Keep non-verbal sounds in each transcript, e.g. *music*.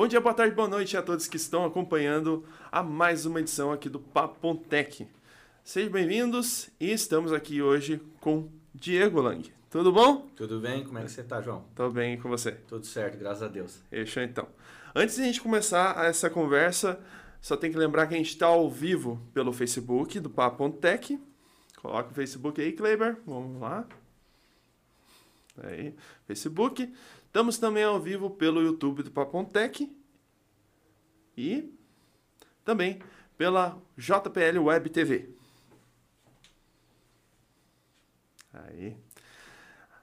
Bom dia, boa tarde, boa noite a todos que estão acompanhando a mais uma edição aqui do Papontec. Sejam bem-vindos e estamos aqui hoje com Diego Lang. Tudo bom? Tudo bem? Como é que você tá, João? Tô bem com você. Tudo certo, graças a Deus. Fechou então. Antes de a gente começar essa conversa, só tem que lembrar que a gente está ao vivo pelo Facebook do Papontec. Coloca o Facebook aí, Kleber. Vamos lá. Aí, Facebook. Estamos também ao vivo pelo YouTube do Papontec e também pela JPL Web TV. Aí.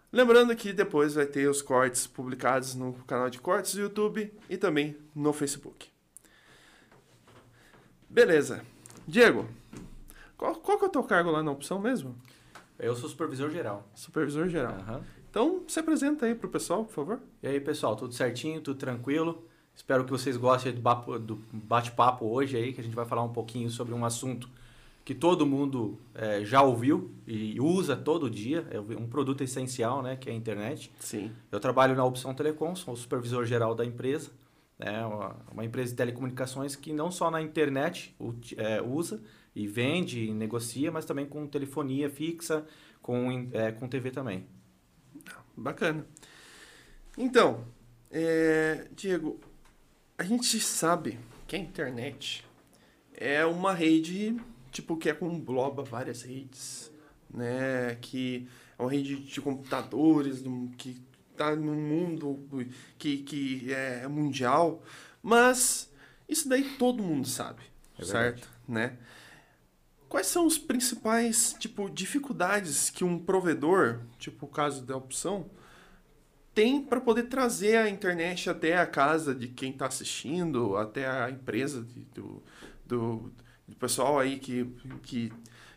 Lembrando que depois vai ter os cortes publicados no canal de cortes do YouTube e também no Facebook. Beleza. Diego, qual, qual que é o teu cargo lá na opção mesmo? Eu sou supervisor geral. Supervisor geral. Uhum. Então, se apresenta aí pro pessoal, por favor. E aí, pessoal, tudo certinho, tudo tranquilo? Espero que vocês gostem do bate-papo hoje aí, que a gente vai falar um pouquinho sobre um assunto que todo mundo é, já ouviu e usa todo dia, é um produto essencial, né, que é a internet. Sim. Eu trabalho na Opção Telecom, sou o supervisor geral da empresa, né, uma, uma empresa de telecomunicações que não só na internet é, usa e vende e negocia, mas também com telefonia fixa, com, é, com TV também. Bacana. Então, é, Diego, a gente sabe que a internet é uma rede tipo que é com engloba várias redes, né? Que é uma rede de computadores que está no mundo que, que é mundial, mas isso daí todo mundo sabe, é certo? Né? Quais são os principais, tipo, dificuldades que um provedor, tipo o caso da opção, tem para poder trazer a internet até a casa de quem está assistindo, até a empresa de, do, do, do, pessoal aí que, que,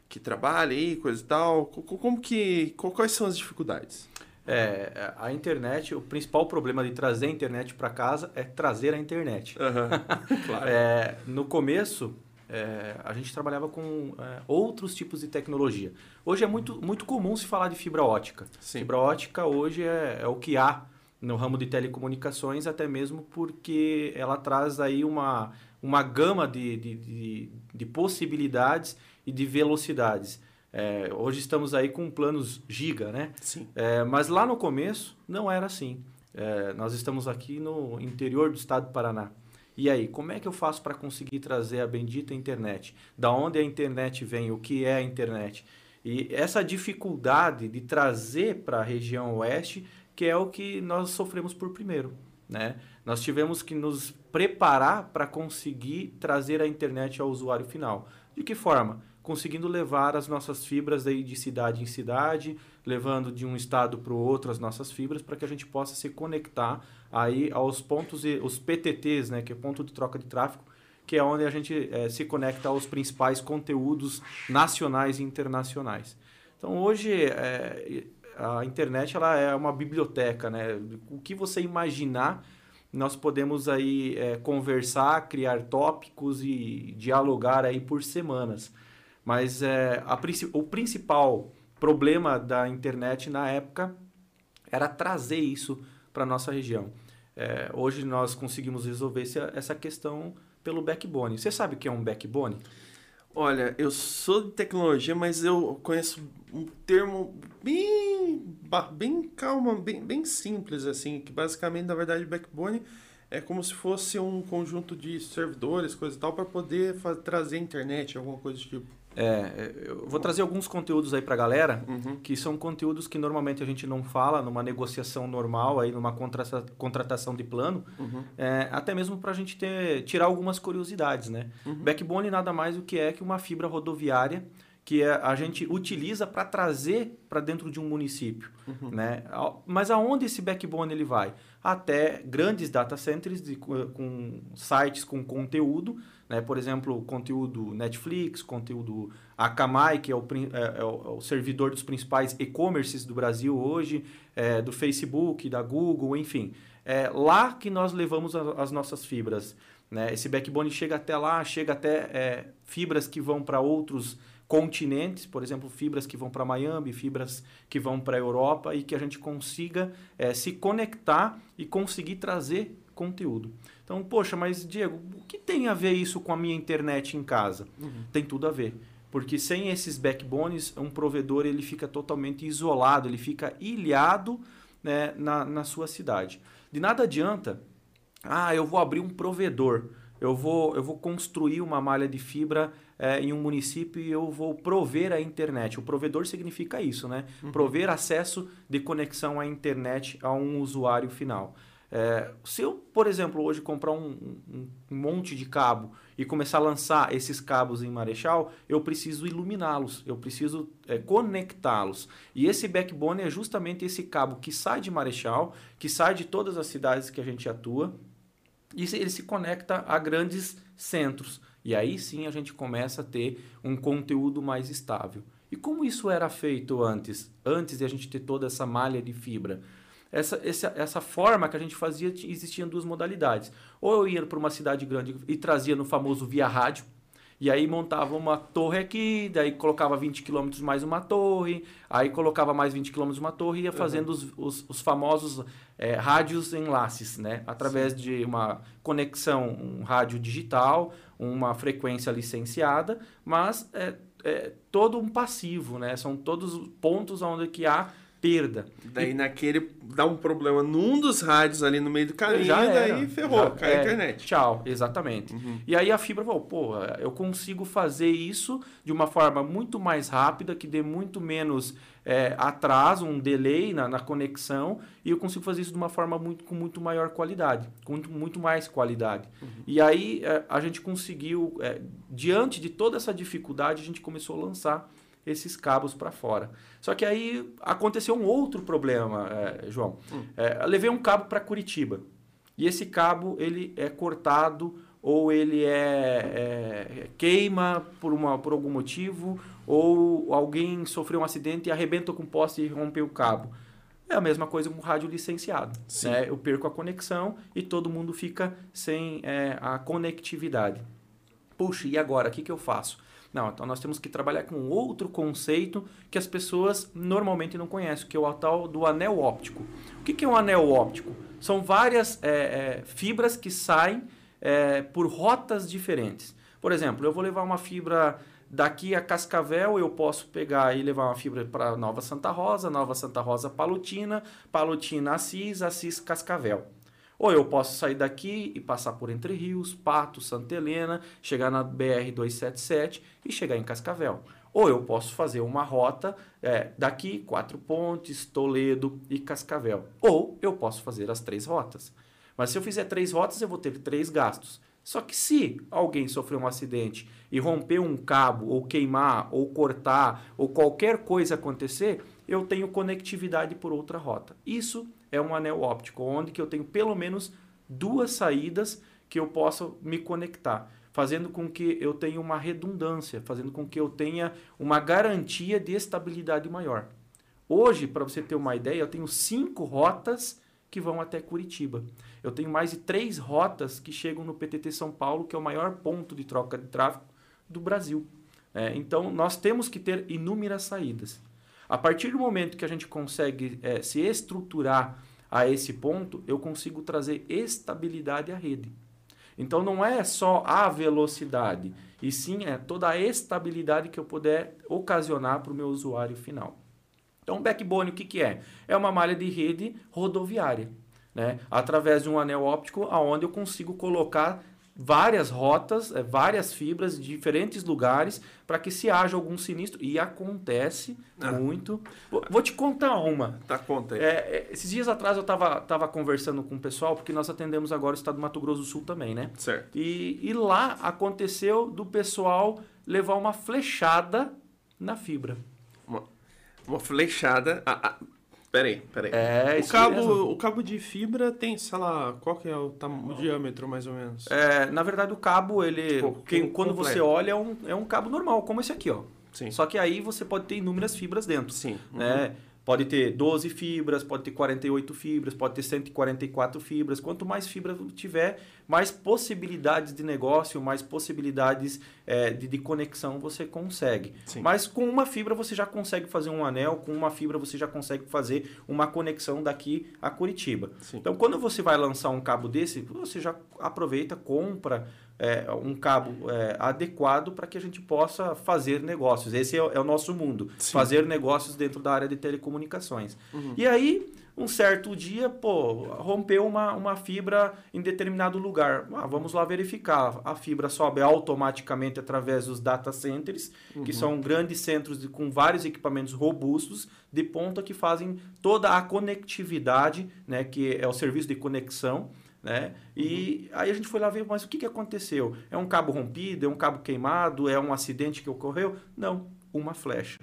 que trabalha aí, coisa e tal. Como que, quais são as dificuldades? É, a internet, o principal problema de trazer a internet para casa é trazer a internet. Uhum, *laughs* claro. é, no começo, é, a gente trabalhava com é, outros tipos de tecnologia. Hoje é muito, muito comum se falar de fibra ótica. Sim. Fibra ótica hoje é, é, o que há no ramo de telecomunicações, até mesmo porque ela traz aí uma, uma gama de, de, de, de possibilidades e de velocidades. É, hoje estamos aí com planos giga, né? Sim. É, mas lá no começo não era assim. É, nós estamos aqui no interior do estado do Paraná. E aí, como é que eu faço para conseguir trazer a bendita internet? Da onde a internet vem? O que é a internet? E essa dificuldade de trazer para a região oeste, que é o que nós sofremos por primeiro. Né? Nós tivemos que nos preparar para conseguir trazer a internet ao usuário final. De que forma? Conseguindo levar as nossas fibras aí de cidade em cidade, levando de um estado para o outro as nossas fibras, para que a gente possa se conectar aí aos pontos, os PTTs, né, que é ponto de troca de tráfego, que é onde a gente é, se conecta aos principais conteúdos nacionais e internacionais. Então hoje é, a internet ela é uma biblioteca, né? O que você imaginar nós podemos aí é, conversar, criar tópicos e dialogar aí por semanas. Mas é, a, o principal problema da internet na época era trazer isso para nossa região. É, hoje nós conseguimos resolver essa questão pelo backbone. Você sabe o que é um backbone? Olha, eu sou de tecnologia, mas eu conheço um termo bem, bem bem, bem simples, assim, que basicamente, na verdade, backbone é como se fosse um conjunto de servidores, coisa e tal, para poder trazer internet, alguma coisa do tipo. É, eu vou trazer alguns conteúdos aí para a galera, uhum. que são conteúdos que normalmente a gente não fala numa negociação normal, aí numa contrata contratação de plano, uhum. é, até mesmo para a gente ter, tirar algumas curiosidades, né? Uhum. Backbone nada mais do que é que uma fibra rodoviária que é, a gente utiliza para trazer para dentro de um município, uhum. né? Mas aonde esse backbone ele vai? Até grandes data centers de, com sites com conteúdo, né? Por exemplo, conteúdo Netflix, conteúdo Akamai, que é o, é, é é o servidor dos principais e-commerces do Brasil hoje, é, do Facebook, da Google, enfim. É lá que nós levamos a, as nossas fibras. Né? Esse backbone chega até lá, chega até é, fibras que vão para outros continentes, por exemplo, fibras que vão para Miami, fibras que vão para a Europa e que a gente consiga é, se conectar e conseguir trazer conteúdo. Então, poxa, mas Diego, o que tem a ver isso com a minha internet em casa? Uhum. Tem tudo a ver. Porque sem esses backbones, um provedor ele fica totalmente isolado, ele fica ilhado né, na, na sua cidade. De nada adianta, ah, eu vou abrir um provedor, eu vou, eu vou construir uma malha de fibra é, em um município e eu vou prover a internet. O provedor significa isso, né? Uhum. Prover acesso de conexão à internet a um usuário final. É, se eu, por exemplo, hoje comprar um, um, monte de cabo e começar a lançar esses cabos em Marechal, eu preciso iluminá-los, eu preciso é, conectá-los. E esse backbone é justamente esse cabo que sai de Marechal, que sai de todas as cidades que a gente atua, e ele se conecta a grandes centros. E aí sim a gente começa a ter um conteúdo mais estável. E como isso era feito antes? Antes de a gente ter toda essa malha de fibra? Essa, essa, essa forma que a gente fazia, existiam duas modalidades. Ou eu ia para uma cidade grande e trazia no famoso via rádio, e aí montava uma torre aqui, daí colocava 20 km mais uma torre, aí colocava mais 20 km uma torre e ia fazendo uhum. os, os, os, famosos é, rádios enlaces, né? Através Sim. de uma conexão, um rádio digital, uma frequência licenciada, mas é, é todo um passivo, né? São todos pontos onde que há perda. Daí e... naquele dá um problema num dos rádios ali no meio do caminho já e daí ferrou, já, cai é, a internet. Tchau, exatamente. Uhum. E aí a fibra falou, pô, eu consigo fazer isso de uma forma muito mais rápida, que dê muito menos é, atraso, um delay na, na, conexão, e eu consigo fazer isso de uma forma muito, com muito maior qualidade, com muito, muito mais qualidade. Uhum. E aí é, a gente conseguiu, é, diante de toda essa dificuldade, a gente começou a lançar esses cabos para fora. Só que aí aconteceu um outro problema, é, João. Hum. É, levei um cabo para Curitiba e esse cabo ele é cortado ou ele é, é, queima por, uma, por algum motivo ou alguém sofreu um acidente e arrebenta com o poste e rompeu o cabo. É a mesma coisa com o rádio licenciado. Né? Eu perco a conexão e todo mundo fica sem é, a conectividade. Puxa, e agora? O que, que eu faço? Não, então nós temos que trabalhar com outro conceito que as pessoas normalmente não conhecem, que é o tal do anel óptico. O que, é um anel óptico? São várias é, é, fibras que saem é, por rotas diferentes. Por exemplo, eu vou levar uma fibra daqui a Cascavel, eu posso pegar e levar uma fibra para Nova Santa Rosa, Nova Santa Rosa Palutina, Palutina Assis, Assis Cascavel. Ou eu posso sair daqui e passar por Entre Rios, Pato, Santa Helena, chegar na BR-277 e chegar em Cascavel. Ou eu posso fazer uma rota é, daqui, Quatro Pontes, Toledo e Cascavel. Ou eu posso fazer as três rotas. Mas se eu fizer três rotas, eu vou ter três gastos. Só que se alguém sofrer um acidente e romper um cabo, ou queimar, ou cortar, ou qualquer coisa acontecer, eu tenho conectividade por outra rota. Isso é um anel óptico, onde que eu tenho pelo menos duas saídas que eu possa me conectar, fazendo com que eu tenha uma redundância, fazendo com que eu tenha uma garantia de estabilidade maior. Hoje, para você ter uma ideia, eu tenho cinco rotas que vão até Curitiba. Eu tenho mais de três rotas que chegam no PTT São Paulo, que é o maior ponto de troca de tráfego do Brasil. É, então, nós temos que ter inúmeras saídas. A partir do momento que a gente consegue é, se estruturar a esse ponto, eu consigo trazer estabilidade à rede. Então não é só a velocidade, e sim é toda a estabilidade que eu puder ocasionar para o meu usuário final. Então, backbone o que, que é? É uma malha de rede rodoviária, né? através de um anel óptico, aonde eu consigo colocar várias rotas, é, várias fibras de diferentes lugares para que se haja algum sinistro. E acontece ah. muito. Vou, te contar uma. Tá, conta aí. É, é, esses dias atrás eu estava tava conversando com o pessoal, porque nós atendemos agora o estado do Mato Grosso do Sul também, né? Certo. E, e lá aconteceu do pessoal levar uma flechada na fibra. Uma, uma flechada... Ah, ah Peraí, peraí. É, o cabo, mesmo. o cabo de fibra tem, sei lá, qual que é o, o diâmetro mais ou menos? É, na verdade o cabo, ele, tipo, quem, quando completo. você olha, é um, é um cabo normal, como esse aqui, ó. Sim. Só que aí você pode ter inúmeras fibras dentro. Sim. Né? Uhum. Pode ter 12 fibras, pode ter 48 fibras, pode ter 144 fibras. Quanto mais fibra tiver, mais possibilidades de negócio, mais possibilidades é, de, de, conexão você consegue. Sim. Mas com uma fibra você já consegue fazer um anel, com uma fibra você já consegue fazer uma conexão daqui a Curitiba. Sim. Então, quando você vai lançar um cabo desse, você já aproveita, compra é, um cabo é, adequado para que a gente possa fazer negócios. Esse é, é o nosso mundo, Sim. fazer negócios dentro da área de telecomunicações. Uhum. E aí, um certo dia, pô, rompeu uma, uma fibra em determinado lugar. Ah, vamos lá verificar. A fibra sobe automaticamente através dos data centers, uhum. que são grandes centros de, com vários equipamentos robustos de ponta que fazem toda a conectividade, né, que é o serviço de conexão né? E uhum. aí a gente foi lá ver, mas o que, que aconteceu? É um cabo rompido? É um cabo queimado? É um acidente que ocorreu? Não, uma flecha.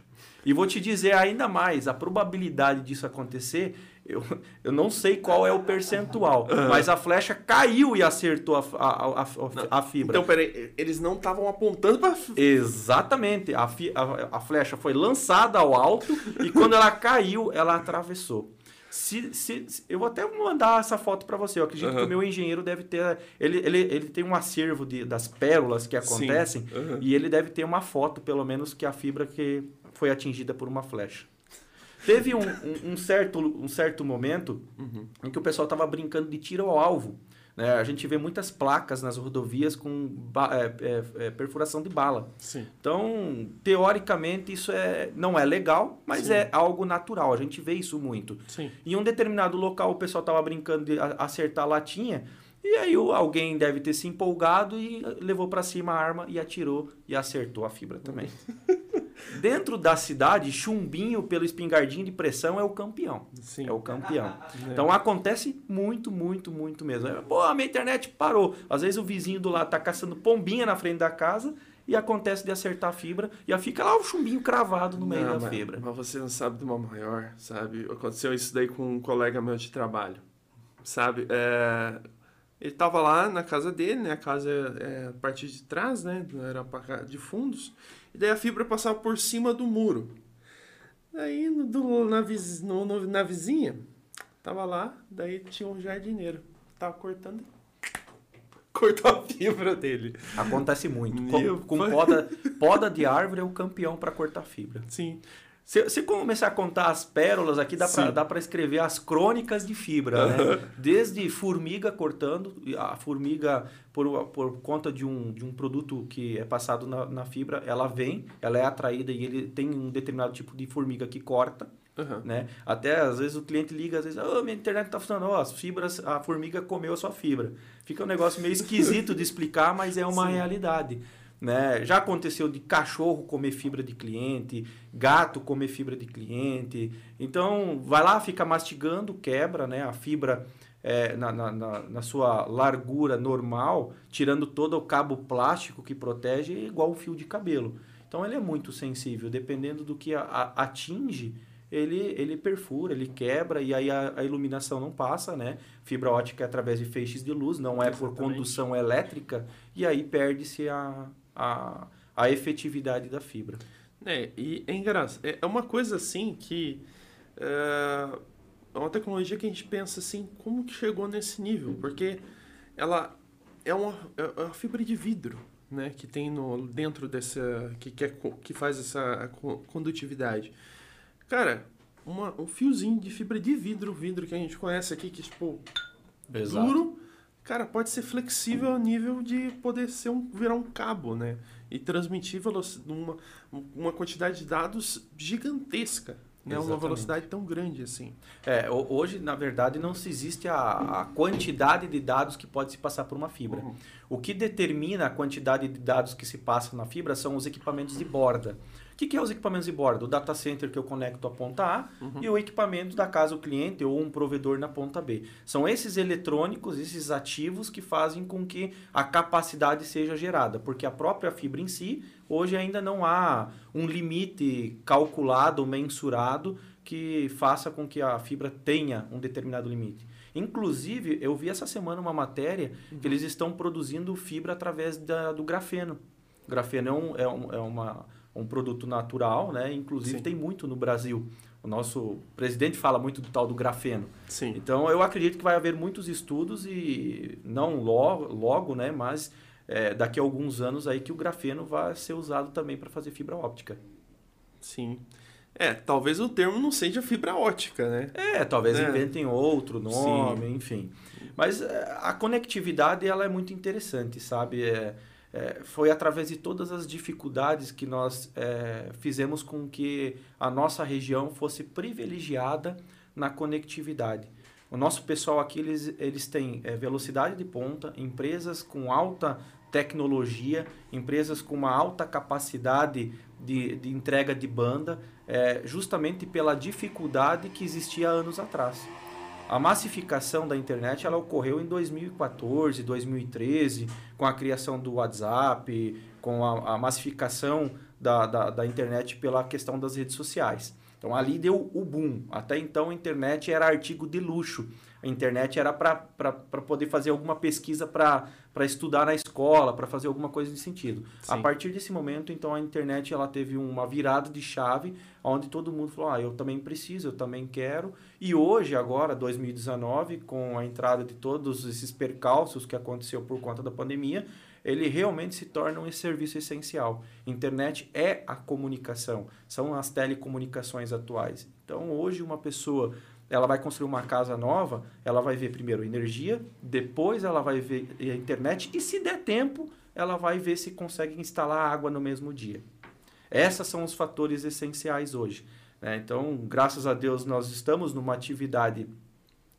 E vou te dizer ainda mais, a probabilidade disso acontecer, eu, *laughs* eu não sei qual é o percentual, mas a flecha caiu e acertou a, a, a, a fibra. Então, peraí, eles não estavam apontando para... Exatamente, a, a, a flecha foi lançada ao alto e quando ela caiu, ela atravessou. Se, se, se, eu vou até mandar essa foto para você. Eu acredito uhum. que o meu engenheiro deve ter. Ele, ele, ele tem um acervo de, das pérolas que acontecem uhum. e ele deve ter uma foto, pelo menos, que a fibra que foi atingida por uma flecha. Teve um, um, um certo, um certo momento uhum. em que o pessoal estava brincando de tiro ao alvo. Né? A gente vê muitas placas nas rodovias com é, é, é, perfuração de bala. Sim. Então, teoricamente, isso é, não é legal, mas Sim. é algo natural. A gente vê isso muito. Sim. Em um determinado local, o pessoal estava brincando de acertar a latinha. E aí alguém deve ter se empolgado e levou para cima a arma e atirou e acertou a fibra também. *laughs* Dentro da cidade, chumbinho pelo espingardinho de pressão é o campeão. Sim. É o campeão. *laughs* É. Então acontece muito, muito, muito mesmo. Pô, a minha internet parou. Às vezes o vizinho do lado tá caçando pombinha na frente da casa e acontece de acertar a fibra e fica lá o chumbinho cravado no meio não, da mas, fibra. Mas você não sabe de uma maior, sabe? Aconteceu isso daí com um colega meu de trabalho, sabe? É, ele tava lá na casa dele, né? A casa é, é a partir de trás, né? Era de fundos. E daí a fibra passava por cima do muro. Daí no, do, na, viz, no, no, na vizinha, tava lá, daí tinha um jardineiro. Tava cortando. *laughs* Cortou a fibra dele. Acontece muito. Com, com poda, *laughs* poda de árvore é o campeão para cortar fibra. Sim. Se, se começar a contar as pérolas aqui, dá para escrever as crônicas de fibra, né? Desde formiga cortando, a formiga, por, por conta de um, de um produto que é passado na, na fibra, ela vem, ela é atraída e ele tem um determinado tipo de formiga que corta. Uhum. Né? Até às vezes o cliente liga, às vezes, oh, minha internet está funcionando, oh, as fibras, a formiga comeu a sua fibra. Fica um negócio meio esquisito de explicar, mas é uma Sim. realidade. Né? Já aconteceu de cachorro comer fibra de cliente, gato comer fibra de cliente. Então, vai lá, fica mastigando, quebra né? a fibra é, na, na, na, sua largura normal, tirando todo o cabo plástico que protege, é igual um fio de cabelo. Então, ele é muito sensível. Dependendo do que a, a, atinge, ele, ele perfura, ele quebra e aí a, a, iluminação não passa, né? Fibra ótica é através de feixes de luz, não é Exatamente. por condução elétrica, e aí perde-se a, a, a efetividade da fibra. É, e é engraçado. É, é uma coisa assim que. É, é uma tecnologia que a gente pensa assim, como que chegou nesse nível? Porque ela é uma, é uma fibra de vidro, né? Que tem no, dentro dessa. Que, que, é, que faz essa condutividade. Cara, uma, um fiozinho de fibra de vidro, vidro que a gente conhece aqui, que tipo. Exato. Duro cara, pode ser flexível a nível de poder ser um, virar um cabo, né? E transmitir uma, uma quantidade de dados gigantesca. Né? Uma velocidade tão grande assim. É, hoje, na verdade, não se existe a, a quantidade de dados que pode se passar por uma fibra. Uhum. O que determina a quantidade de dados que se passa na fibra são os equipamentos de borda. O que, que é os equipamentos de bordo? O data center que eu conecto à ponta A uhum. e o equipamento da casa do cliente ou um provedor na ponta B. São esses eletrônicos, esses ativos que fazem com que a capacidade seja gerada, porque a própria fibra em si, hoje ainda não há um limite calculado, mensurado, que faça com que a fibra tenha um determinado limite. Inclusive, eu vi essa semana uma matéria uhum. que eles estão produzindo fibra através da, do grafeno. O grafeno é, um, é, um, é uma um produto natural, né? Inclusive Sim. tem muito no Brasil. O nosso presidente fala muito do tal do grafeno. Sim. Então eu acredito que vai haver muitos estudos e não logo, logo né? Mas é, daqui a alguns anos aí que o grafeno vai ser usado também para fazer fibra óptica. Sim. É, talvez o termo não seja fibra ótica, né? É, talvez É. inventem outro nome, Sim. enfim. Mas é, a conectividade ela é muito interessante, sabe? É, é, foi através de todas as dificuldades que nós é, fizemos com que a nossa região fosse privilegiada na conectividade. O nosso pessoal aqui, eles, eles têm é, velocidade de ponta, empresas com alta tecnologia, empresas com uma alta capacidade de, de entrega de banda, é, justamente pela dificuldade que existia anos atrás. A massificação da internet ela ocorreu em 2014, 2013, com a criação do WhatsApp, com a, a massificação da, da, da internet pela questão das redes sociais. Então ali deu o boom. Até então a internet era artigo de luxo. A internet era para poder fazer alguma pesquisa para estudar na escola, para fazer alguma coisa nesse sentido. A Sim. partir desse momento, então, a internet ela teve uma virada de chave, onde todo mundo falou, ah, eu também preciso, eu também quero. E hoje, agora, 2019, com a entrada de todos esses percalços que aconteceu por conta da pandemia, ele realmente se torna um serviço essencial. Internet é a comunicação, são as telecomunicações atuais. Então, hoje, uma pessoa ela vai construir uma casa nova, ela vai ver primeiro energia, depois ela vai ver a internet e, se der tempo, ela vai ver se consegue instalar água no mesmo dia. Esses são os fatores essenciais hoje. Né? Então, graças a Deus, nós estamos numa atividade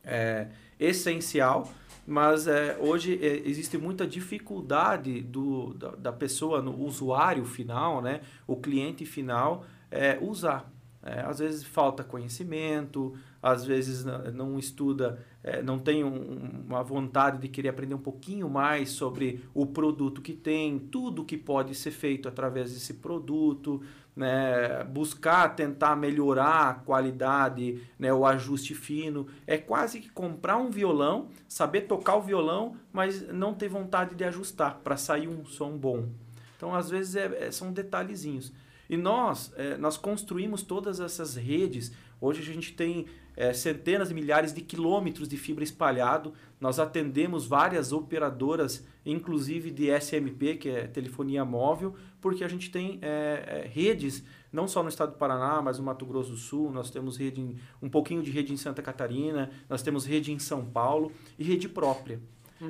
é, essencial, mas é, hoje é, existe muita dificuldade do, da, da pessoa, no usuário final, né, o cliente final, é, usar. É, às vezes falta conhecimento, às vezes não estuda, é, não tem um- uma vontade de querer aprender um pouquinho mais sobre o produto que tem, tudo que pode ser feito através desse produto, né, buscar tentar melhorar a qualidade, né, o ajuste fino. É quase que comprar um violão, saber tocar o violão, mas não ter vontade de ajustar para sair um som bom. Então, às vezes, é- é- são detalhezinhos. E nós, eh, nós construímos todas essas redes. Hoje a gente tem eh, centenas milhares de quilômetros de fibra espalhado. Nós atendemos várias operadoras, inclusive de SMP, que é telefonia móvel, porque a gente tem eh, eh, redes, não só no estado do Paraná, mas no Mato Grosso do Sul. Nós temos rede em- um pouquinho de rede em Santa Catarina, nós temos rede em São Paulo e rede própria.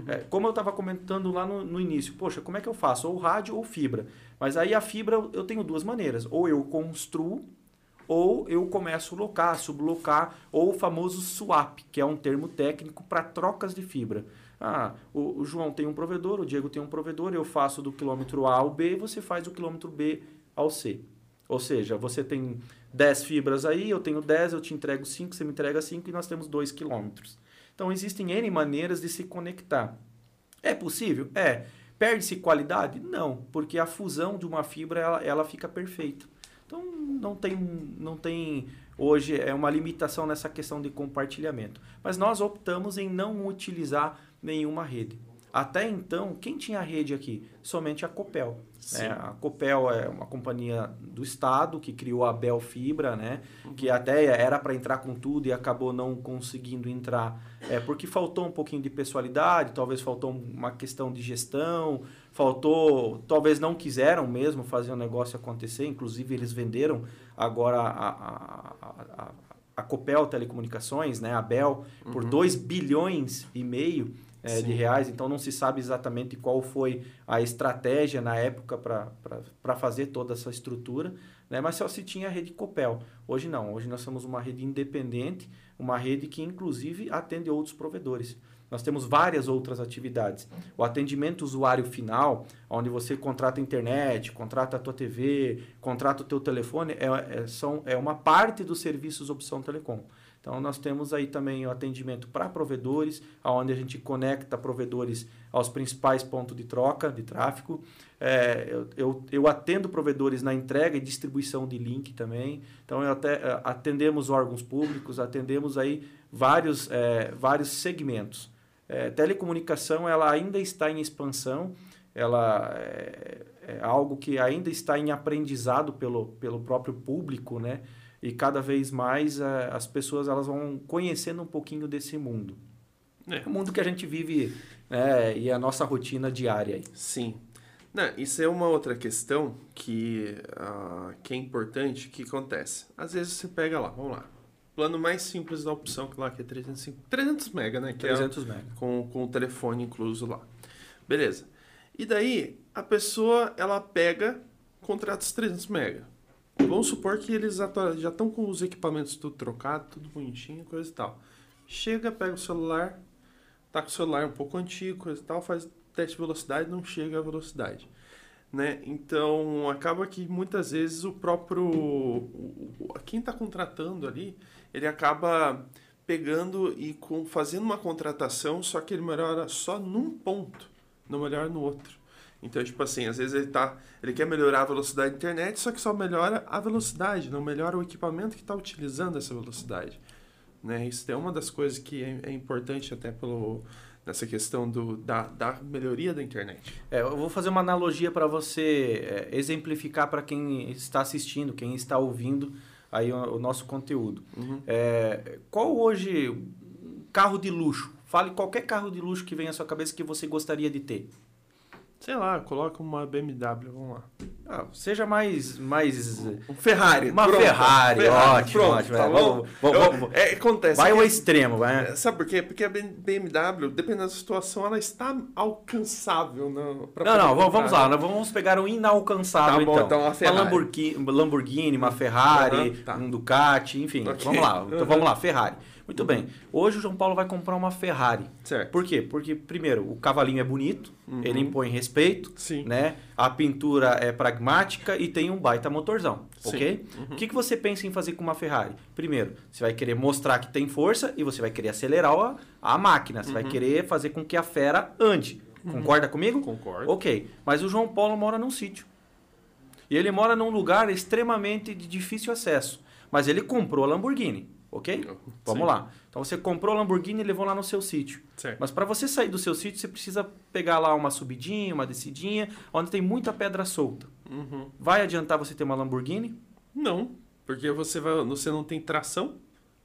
É, como eu estava comentando lá no, no início, poxa, como é que eu faço? Ou rádio ou fibra. Mas aí a fibra eu tenho duas maneiras. Ou eu construo, ou eu começo a locar, sublocar, ou o famoso swap, que é um termo técnico para trocas de fibra. Ah, o, o João tem um provedor, o Diego tem um provedor, eu faço do quilômetro A ao B, você faz do quilômetro B ao C. Ou seja, você tem 10 fibras aí, eu tenho 10, eu te entrego 5, você me entrega 5 e nós temos 2 quilômetros. Então existem N maneiras de se conectar. É possível? É. Perde-se qualidade? Não, porque a fusão de uma fibra ela, ela fica perfeita. Então não tem, não tem hoje é uma limitação nessa questão de compartilhamento. Mas nós optamos em não utilizar nenhuma rede. Até então, quem tinha rede aqui? Somente a Copel. Né? A Copel é uma companhia do Estado que criou a Bel Fibra, né? que até era para entrar com tudo e acabou não conseguindo entrar, é, porque faltou um pouquinho de pessoalidade, talvez faltou uma questão de gestão, faltou, talvez não quiseram mesmo fazer o negócio acontecer, inclusive eles venderam agora a, a, a, a, Copel Telecomunicações, né? a Bel, por 2 bilhões e meio é, de reais, então não se sabe exatamente qual foi a estratégia na época para fazer toda essa estrutura, né? mas só se tinha a rede Copel. Hoje não, hoje nós somos uma rede independente, uma rede que inclusive atende outros provedores. Nós temos várias outras atividades. O atendimento usuário final, onde você contrata a internet, contrata a tua TV, contrata o teu telefone, é, é, são, é uma parte dos serviços Opção Telecom. Então, nós temos aí também o atendimento para provedores, onde a gente conecta provedores aos principais pontos de troca, de tráfego. É, eu, eu, eu atendo provedores na entrega e distribuição de link também. Então, até, eh, atendemos órgãos públicos, atendemos aí vários, eh, vários segmentos. Eh, telecomunicação ela ainda está em expansão. ela é, é algo que ainda está em aprendizado pelo, pelo próprio público, né? E cada vez mais é, as pessoas elas vão conhecendo um pouquinho desse mundo. É. O mundo que a gente vive né, e a nossa rotina diária. Aí. Sim. Não, isso é uma outra questão que, uh, que é importante, que acontece. Às vezes você pega lá, vamos lá, plano mais simples da opção, que lá que é 300, 300 mega, né? Que 300 é mega. Com, com o telefone incluso lá. Beleza. E daí, a pessoa, ela pega, contrata os 300 mega. Vamos supor que eles já estão com os equipamentos tudo trocado, tudo bonitinho, coisa e tal. Chega, pega o celular, tá com o celular um pouco antigo, coisa e tal, faz teste de velocidade, não chega à velocidade. Né? Então, acaba que muitas vezes o próprio... O, quem está contratando ali, ele acaba pegando e com, fazendo uma contratação, só que ele melhora só num ponto, não melhora no outro. Então, tipo assim, às vezes ele, tá, ele quer melhorar a velocidade da internet, só que só melhora a velocidade, não melhora o equipamento que está utilizando essa velocidade. Né? Isso é uma das coisas que é, é importante até pelo, nessa questão do, da, da melhoria da internet. É, eu vou fazer uma analogia para você é, exemplificar para quem está assistindo, quem está ouvindo aí o, o nosso conteúdo. Uhum. É, qual hoje carro de luxo? Fale qualquer carro de luxo que venha à sua cabeça que você gostaria de ter. Sei lá, coloca uma BMW, vamos lá. Ah, seja mais, mais... Um Ferrari. Uma pronto, Ferrari, Ferrari, ótimo, pronto, ótimo. Tá é, vamos, vamos, é, acontece. Vai ao extremo, vai. É, sabe por quê? Porque a BMW, dependendo da situação, ela está alcançável. Não, não, não vamos, vamos lá. Né? Vamos pegar um inalcançável, tá bom, então. então uma, Ferrari. uma Lamborghini, Lamborghini, uma Ferrari, uhum, tá. um Ducati, enfim. Okay. Vamos lá. Então uhum. vamos lá, Ferrari. Muito bem. Hoje o João Paulo vai comprar uma Ferrari. Certo. Por quê? Porque, primeiro, o cavalinho é bonito, uhum. ele impõe respeito, Sim. né? A pintura é pragmática e tem um baita motorzão, Sim. ok? Uhum. O que, que você pensa em fazer com uma Ferrari? Primeiro, você vai querer mostrar que tem força e você vai querer acelerar a, a máquina. Você uhum. vai querer fazer com que a fera ande. Uhum. Concorda comigo? Concordo. Ok. Mas o João Paulo mora num sítio. E ele mora num lugar extremamente de difícil acesso. Mas ele comprou a Lamborghini. Ok? Vamos Sim. lá. Então você comprou a Lamborghini e levou lá no seu sítio. Certo. Mas para você sair do seu sítio, você precisa pegar lá uma subidinha, uma descidinha, onde tem muita pedra solta. Uhum. Vai adiantar você ter uma Lamborghini? Não, porque você, vai, você não tem tração.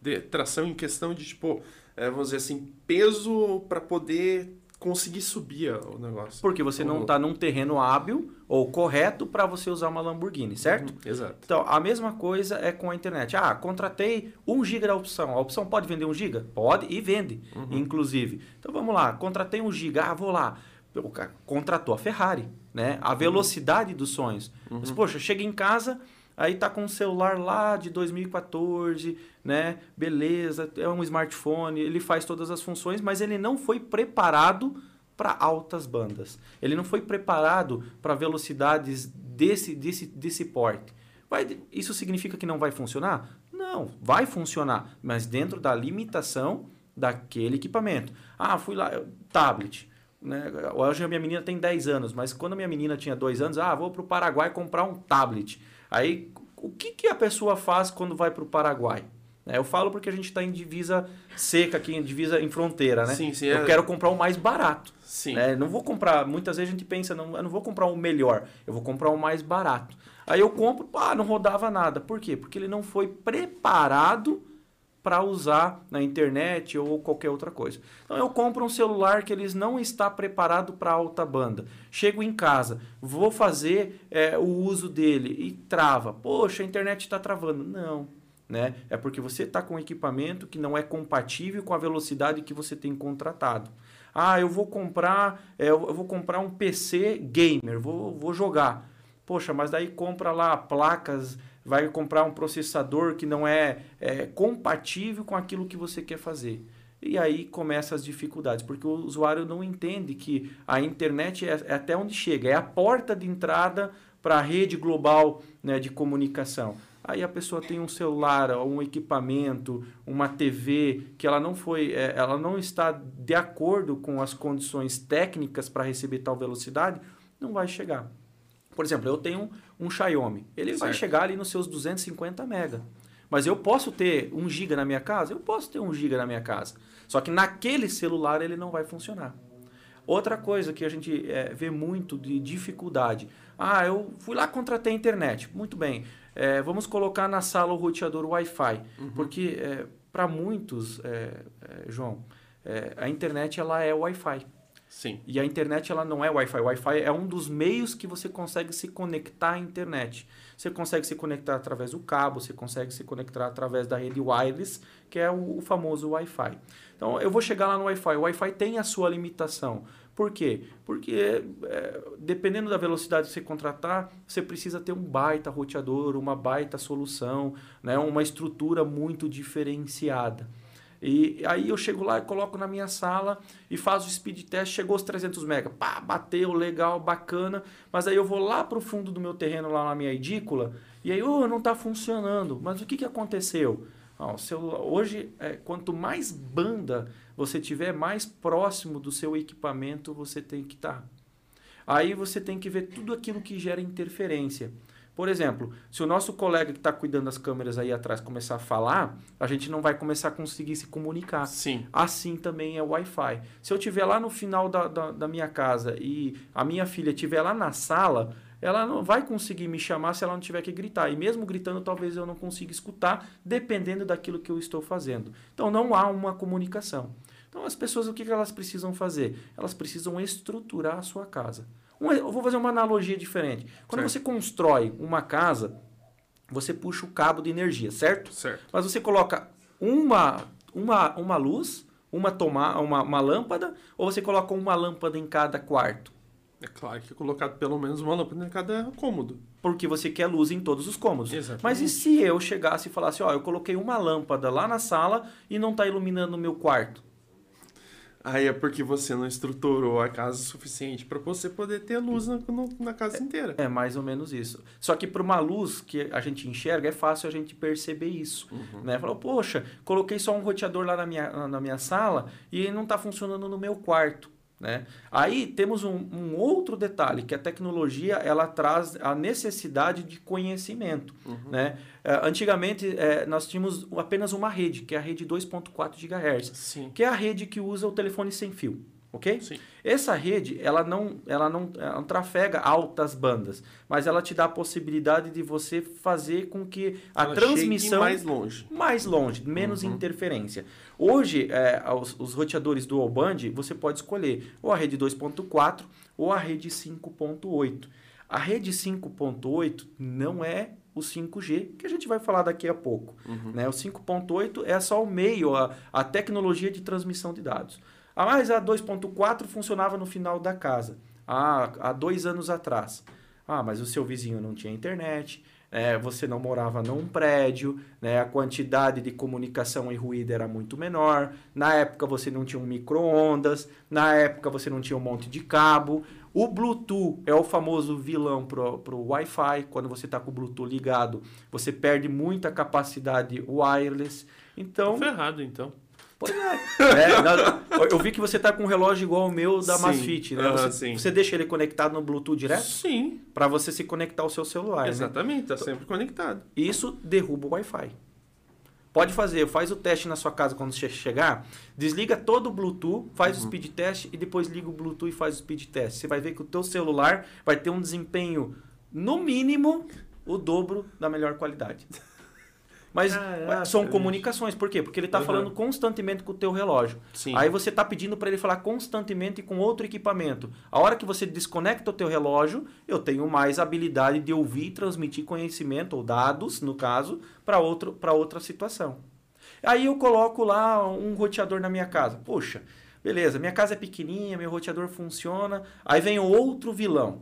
De, tração em questão de, tipo, é, vamos dizer assim, peso para poder conseguir subir o negócio. Porque você não está num terreno hábil ou correto para você usar uma Lamborghini, certo? Uhum, exato. Então, a mesma coisa é com a internet. Ah, contratei 1 GB da opção. A opção pode vender 1 GB? Pode e vende, uhum. inclusive. Então, vamos lá. Contratei 1 GB. Ah, vou lá. O cara contratou a Ferrari, né? A uhum. velocidade uhum. dos sonhos. Mas, poxa, chega em casa... Aí tá com um celular lá de 2014, né? Beleza, é um smartphone, ele faz todas as funções, mas ele não foi preparado para altas bandas. Ele não foi preparado para velocidades desse, desse, desse porte. Vai, isso significa que não vai funcionar? Não, vai funcionar, mas dentro da limitação daquele equipamento. Ah, fui lá, tablet. Né? Hoje a minha menina tem 10 anos, mas quando a minha menina tinha 2 anos, ah, vou para o Paraguai comprar um tablet. Aí, o que, que a pessoa faz quando vai para o Paraguai? É, eu falo porque a gente está em divisa seca aqui, em divisa em fronteira, né? Sim, sim. Eu é... quero comprar o mais barato. Sim. Né? Não vou comprar, muitas vezes a gente pensa, não, eu não vou comprar o melhor, eu vou comprar o mais barato. Aí eu compro, ah, não rodava nada. Por quê? Porque ele não foi preparado para usar na internet ou qualquer outra coisa. Então eu compro um celular que eles não está preparado para alta banda. Chego em casa, vou fazer é, o uso dele e trava. Poxa, a internet está travando. Não, né? É porque você está com um equipamento que não é compatível com a velocidade que você tem contratado. Ah, eu vou comprar, é, eu vou comprar um PC gamer, vou, vou jogar. Poxa, mas daí compra lá placas vai comprar um processador que não é, é compatível com aquilo que você quer fazer. E aí começam as dificuldades, porque o usuário não entende que a internet é, é até onde chega, é a porta de entrada para a rede global né, de comunicação. Aí a pessoa tem um celular, um equipamento, uma TV que ela não foi, é, ela não está de acordo com as condições técnicas para receber tal velocidade, não vai chegar. Por exemplo, eu tenho um Xiaomi. Ele certo. vai chegar ali nos seus 250 mega. Mas eu posso ter 1 GB na minha casa? Eu posso ter 1 GB na minha casa. Só que naquele celular ele não vai funcionar. Outra coisa que a gente é, vê muito de dificuldade. Ah, eu fui lá contratei a internet. Muito bem. É, vamos colocar na sala o roteador Wi-Fi. Uhum. Porque é, para muitos, é, é, João, é, a internet ela é Wi-Fi. Sim. E a internet ela não é Wi-Fi. Wi-Fi é um dos meios que você consegue se conectar à internet. Você consegue se conectar através do cabo, você consegue se conectar através da rede wireless, que é o, o famoso Wi-Fi. Então eu vou chegar lá no Wi-Fi. O Wi-Fi tem a sua limitação. Por quê? Porque é, dependendo da velocidade que você contratar, você precisa ter um baita roteador, uma baita solução, né? uma estrutura muito diferenciada. E aí eu chego lá e coloco na minha sala e faço o speed test, chegou aos 300 MB. Pá, bateu, legal, bacana. Mas aí eu vou lá para o fundo do meu terreno, lá na minha edícula, e aí, oh, não está funcionando. Mas o que, que aconteceu? Ah, celular, hoje, é, quanto mais banda você tiver, mais próximo do seu equipamento você tem que estar. Tá. Aí você tem que ver tudo aquilo que gera interferência. Por exemplo, se o nosso colega que está cuidando das câmeras aí atrás começar a falar, a gente não vai começar a conseguir se comunicar. Sim. Assim também é o Wi-Fi. Se eu estiver lá no final da, da, da, minha casa e a minha filha estiver lá na sala, ela não vai conseguir me chamar se ela não tiver que gritar. E mesmo gritando, talvez eu não consiga escutar, dependendo daquilo que eu estou fazendo. Então não há uma comunicação. Então as pessoas, o que elas precisam fazer? Elas precisam estruturar a sua casa. Eu vou fazer uma analogia diferente. Quando certo. você constrói uma casa, você puxa o cabo de energia, certo? Certo. Mas você coloca uma, uma, uma luz, uma, toma, uma, uma lâmpada, ou você coloca uma lâmpada em cada quarto? É claro que é colocado pelo menos uma lâmpada em cada cômodo. Porque você quer luz em todos os cômodos. Exatamente. Mas e se eu chegasse e falasse, ó, eu coloquei uma lâmpada lá na sala e não está iluminando o meu quarto? Aí é porque você não estruturou a casa o suficiente para você poder ter luz na, na casa inteira. É, é, mais ou menos isso. Só que para uma luz que a gente enxerga, é fácil a gente perceber isso. Uhum. Né? Falou, poxa, coloquei só um roteador lá na minha, na minha sala e não está funcionando no meu quarto. Né? Aí temos um, um, outro detalhe, que a tecnologia ela traz a necessidade de conhecimento. Uhum. Né? É, antigamente é, nós tínhamos apenas uma rede, que é a rede 2.4 GHz, Sim. que é a rede que usa o telefone sem fio ok? Sim. Essa rede, ela não, ela, não, ela não trafega altas bandas, mas ela te dá a possibilidade de você fazer com que a ela transmissão... mais longe. Mais longe, menos uhum. interferência. Hoje, é, os, os roteadores dual band, você pode escolher ou a rede 2.4 ou a rede 5.8. A rede 5.8 não é o 5G, que a gente vai falar daqui a pouco. Uhum. Né? O 5.8 é só o meio, a, a tecnologia de transmissão de dados. Ah, mas a 2.4 funcionava no final da casa. Ah, há dois anos atrás. Ah, mas o seu vizinho não tinha internet, é, você não morava num prédio, né, a quantidade de comunicação e ruído era muito menor. Na época você não tinha um micro-ondas, na época você não tinha um monte de cabo. O Bluetooth é o famoso vilão pro, pro Wi-Fi. Quando você está com o Bluetooth ligado, você perde muita capacidade wireless. Então, ferrado então. Pois *laughs* é. é. Eu vi que você tá com um relógio igual o meu da sim. Masfit, né? Você, você, deixa ele conectado no Bluetooth direto? Sim. Para você se conectar ao seu celular. Né? Exatamente, né? tá sempre conectado. Isso derruba o Wi-Fi. Pode fazer, faz o teste na sua casa quando você chegar, desliga todo o Bluetooth, faz uhum. o speed test e depois liga o Bluetooth e faz o speed test. Você vai ver que o teu celular vai ter um desempenho, no mínimo, o dobro da melhor qualidade. *laughs* Mas ah, são comunicações. Por quê? Porque ele está uhum. falando constantemente com o teu relógio. Sim. Aí você está pedindo para ele falar constantemente com outro equipamento. A hora que você desconecta o teu relógio, eu tenho mais habilidade de ouvir e transmitir conhecimento, ou dados, no caso, para outra situação. Aí eu coloco lá um roteador na minha casa. Poxa, beleza, minha casa é pequenininha, meu roteador funciona. Aí vem outro vilão.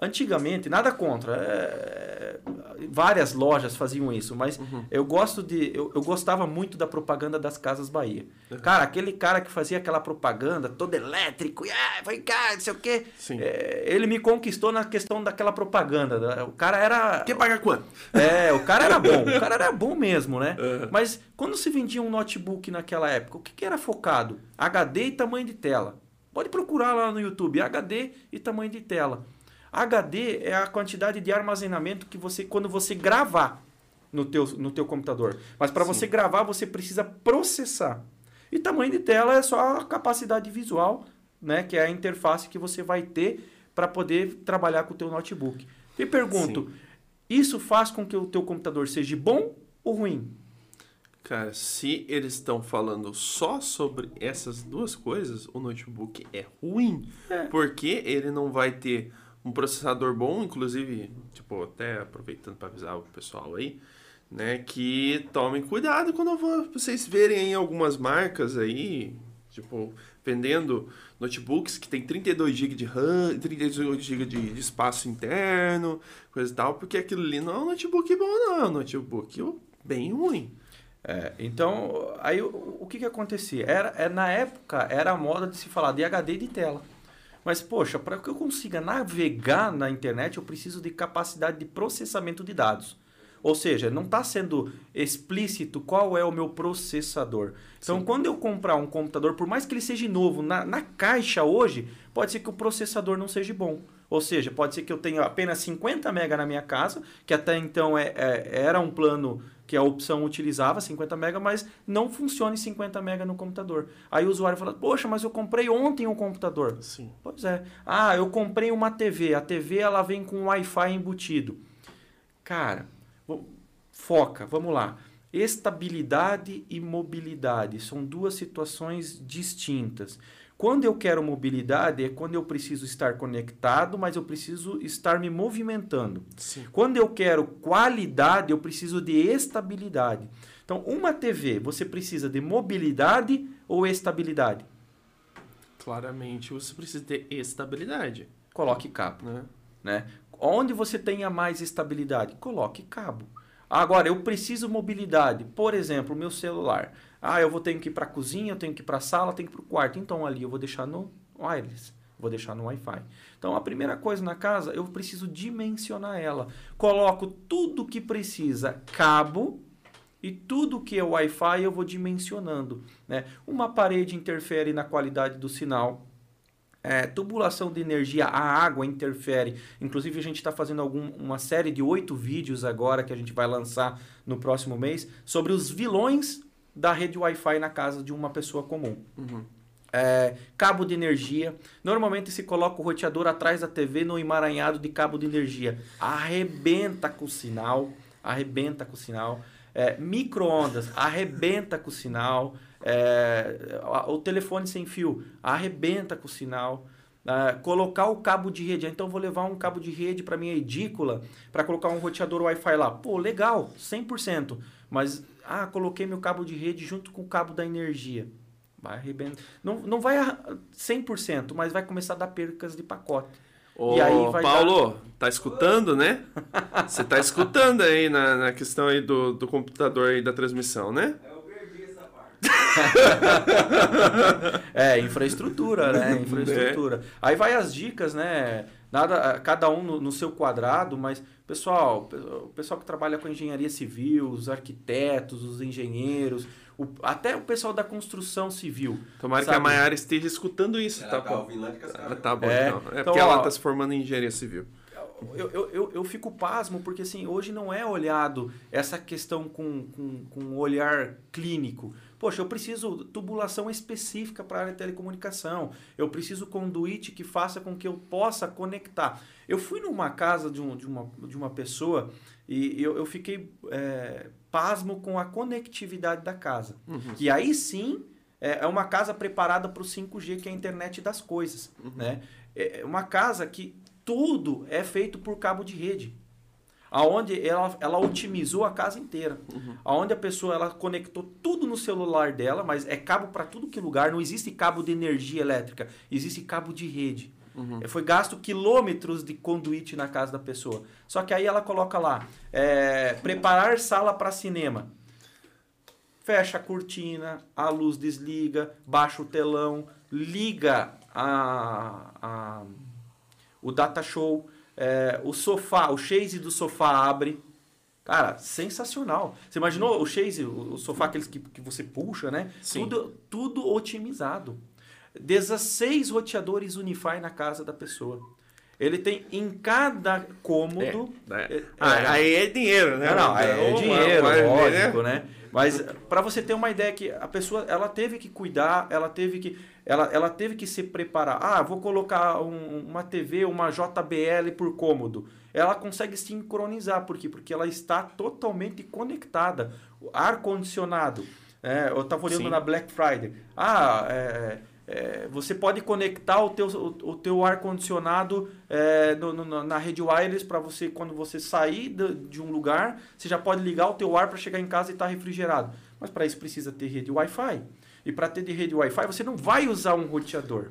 Antigamente, nada contra, é, várias lojas faziam isso, mas uhum. eu gosto de. Eu, eu, gostava muito da propaganda das Casas Bahia. Uhum. Cara, aquele cara que fazia aquela propaganda todo elétrico, e ah, vai cá, não sei o quê. É, ele me conquistou na questão daquela propaganda. O cara era. Quer pagar quanto? É, o cara era bom. *laughs* o cara era bom mesmo, né? Uhum. Mas quando se vendia um notebook naquela época, o que, que era focado? HD e tamanho de tela. Pode procurar lá no YouTube, HD e tamanho de tela. HD é a quantidade de armazenamento que você quando você gravar no teu, no teu computador. Mas para você gravar, você precisa processar. E tamanho de tela é só a capacidade visual né, que é a interface que você vai ter para poder trabalhar com o teu notebook. E pergunto, Sim. isso faz com que o teu computador seja bom ou ruim? Cara, se eles estão falando só sobre essas duas coisas, o notebook é ruim. É. Porque ele não vai ter um processador bom, inclusive, tipo, até aproveitando para avisar o pessoal aí, né, que tomem cuidado quando vocês verem em algumas marcas aí, tipo, vendendo notebooks que tem 32 GB de RAM, 32 GB de, de, espaço interno, coisa e tal, porque aquilo ali não é um notebook bom, não, é um notebook bem ruim. É, então, aí o, o que, que acontecia? Era, é, na época, era a moda de se falar de HD de tela. Mas, poxa, para que eu consiga navegar na internet, eu preciso de capacidade de processamento de dados. Ou seja, não está sendo explícito qual é o meu processador. Então, Sim. quando eu comprar um computador, por mais que ele seja novo, na, na caixa hoje, pode ser que o processador não seja bom. Ou seja, pode ser que eu tenha apenas 50 MB na minha casa, que até então é, é, era um plano que a opção utilizava 50 MB, mas não funciona em 50 MB no computador. Aí o usuário fala: "Poxa, mas eu comprei ontem um computador". Sim. Pois é. Ah, eu comprei uma TV. A TV ela vem com Wi-Fi embutido. Cara, foca, vamos lá. Estabilidade e mobilidade são duas situações distintas. Quando eu quero mobilidade é quando eu preciso estar conectado, mas eu preciso estar me movimentando. Sim. Quando eu quero qualidade, eu preciso de estabilidade. Então, uma TV, você precisa de mobilidade ou estabilidade? Claramente, você precisa ter estabilidade. Coloque cabo. Né? Né? Onde você tenha mais estabilidade? Coloque cabo. Agora, eu preciso mobilidade. Por exemplo, o meu celular. Ah, eu vou ter que ir para a cozinha, eu tenho que ir para a sala, eu tenho que ir para o quarto. Então ali eu vou deixar no wireless, vou deixar no Wi-Fi. Então a primeira coisa na casa, eu preciso dimensionar ela. Coloco tudo que precisa, cabo, e tudo que é Wi-Fi eu vou dimensionando. Né? Uma parede interfere na qualidade do sinal. É, tubulação de energia, a água interfere. Inclusive, a gente está fazendo algum, uma série de oito vídeos agora que a gente vai lançar no próximo mês sobre os vilões da rede Wi-Fi na casa de uma pessoa comum. Uhum. É, cabo de energia. Normalmente se coloca o roteador atrás da TV no emaranhado de cabo de energia. Arrebenta com o sinal. Arrebenta com o sinal. É, micro-ondas. Arrebenta com o sinal. É, o telefone sem fio. Arrebenta com o sinal. É, colocar o cabo de rede. Então vou levar um cabo de rede para minha edícula para colocar um roteador Wi-Fi lá. Pô, legal, 100%. Mas ah, coloquei meu cabo de rede junto com o cabo da energia. Vai arrebentar. Não, não vai a 100%, mas vai começar a dar percas de pacote. Ô, e aí vai Paulo, dar... tá escutando, né? Você tá escutando aí na, na questão aí do, do computador aí da transmissão, né? Eu perdi essa parte. *laughs* é, infraestrutura, né? *laughs* Infraestrutura. É. Aí vai as dicas, né? Nada, cada um no, no seu quadrado, mas Pessoal, o pessoal que trabalha com engenharia civil, os arquitetos, os engenheiros, o, até o pessoal da construção civil. Tomara sabe? que a Maiara esteja escutando isso, ela tá, tá de ah, Tá bom, é, então. É então, porque ó, ela está se formando em engenharia civil. Eu, eu, eu, eu, fico pasmo, porque assim, hoje não é olhado essa questão com, com, com um olhar clínico. Poxa, eu preciso tubulação específica para a área de telecomunicação. Eu preciso conduíte que faça com que eu possa conectar. Eu fui numa casa de, um, de, uma, de uma pessoa e eu, eu fiquei é, pasmo com a conectividade da casa. Uhum. E aí sim é, é uma casa preparada para o 5G, que é a internet das coisas. Uhum. Né? É uma casa que tudo é feito por cabo de rede aonde ela, ela otimizou a casa inteira. Uhum. Aonde a pessoa ela conectou tudo no celular dela, mas é cabo para tudo que lugar, não existe cabo de energia elétrica, existe cabo de rede. Uhum. Foi gasto quilômetros de conduíte na casa da pessoa. Só que aí ela coloca lá, é, preparar sala para cinema. Fecha a cortina, a luz desliga, baixa o telão, liga a, a o data show, é, o sofá, o chase do sofá abre. Cara, sensacional. Você imaginou o chase, o sofá aqueles que, que você puxa, né? Sim. Tudo, tudo otimizado. 16 roteadores Unify na casa da pessoa. Ele tem em cada cômodo. É, é. é ah, aí é dinheiro, né? Não, não é, é dinheiro, lógico, né? Mas para você ter uma ideia que a pessoa ela teve que cuidar, ela teve que ela, ela teve que se preparar. Ah, vou colocar um, uma TV, uma JBL por cômodo. Ela consegue sincronizar, por quê? Porque ela está totalmente conectada. Ar-condicionado. É, eu estava olhando Sim. na Black Friday. Ah, é, é, você pode conectar o teu, o, o teu ar-condicionado é, na rede wireless para você, quando você sair de, de, um lugar, você já pode ligar o teu ar para chegar em casa e estar tá refrigerado. Mas para isso precisa ter rede Wi-Fi. E para ter de rede Wi-Fi, você não vai usar um roteador.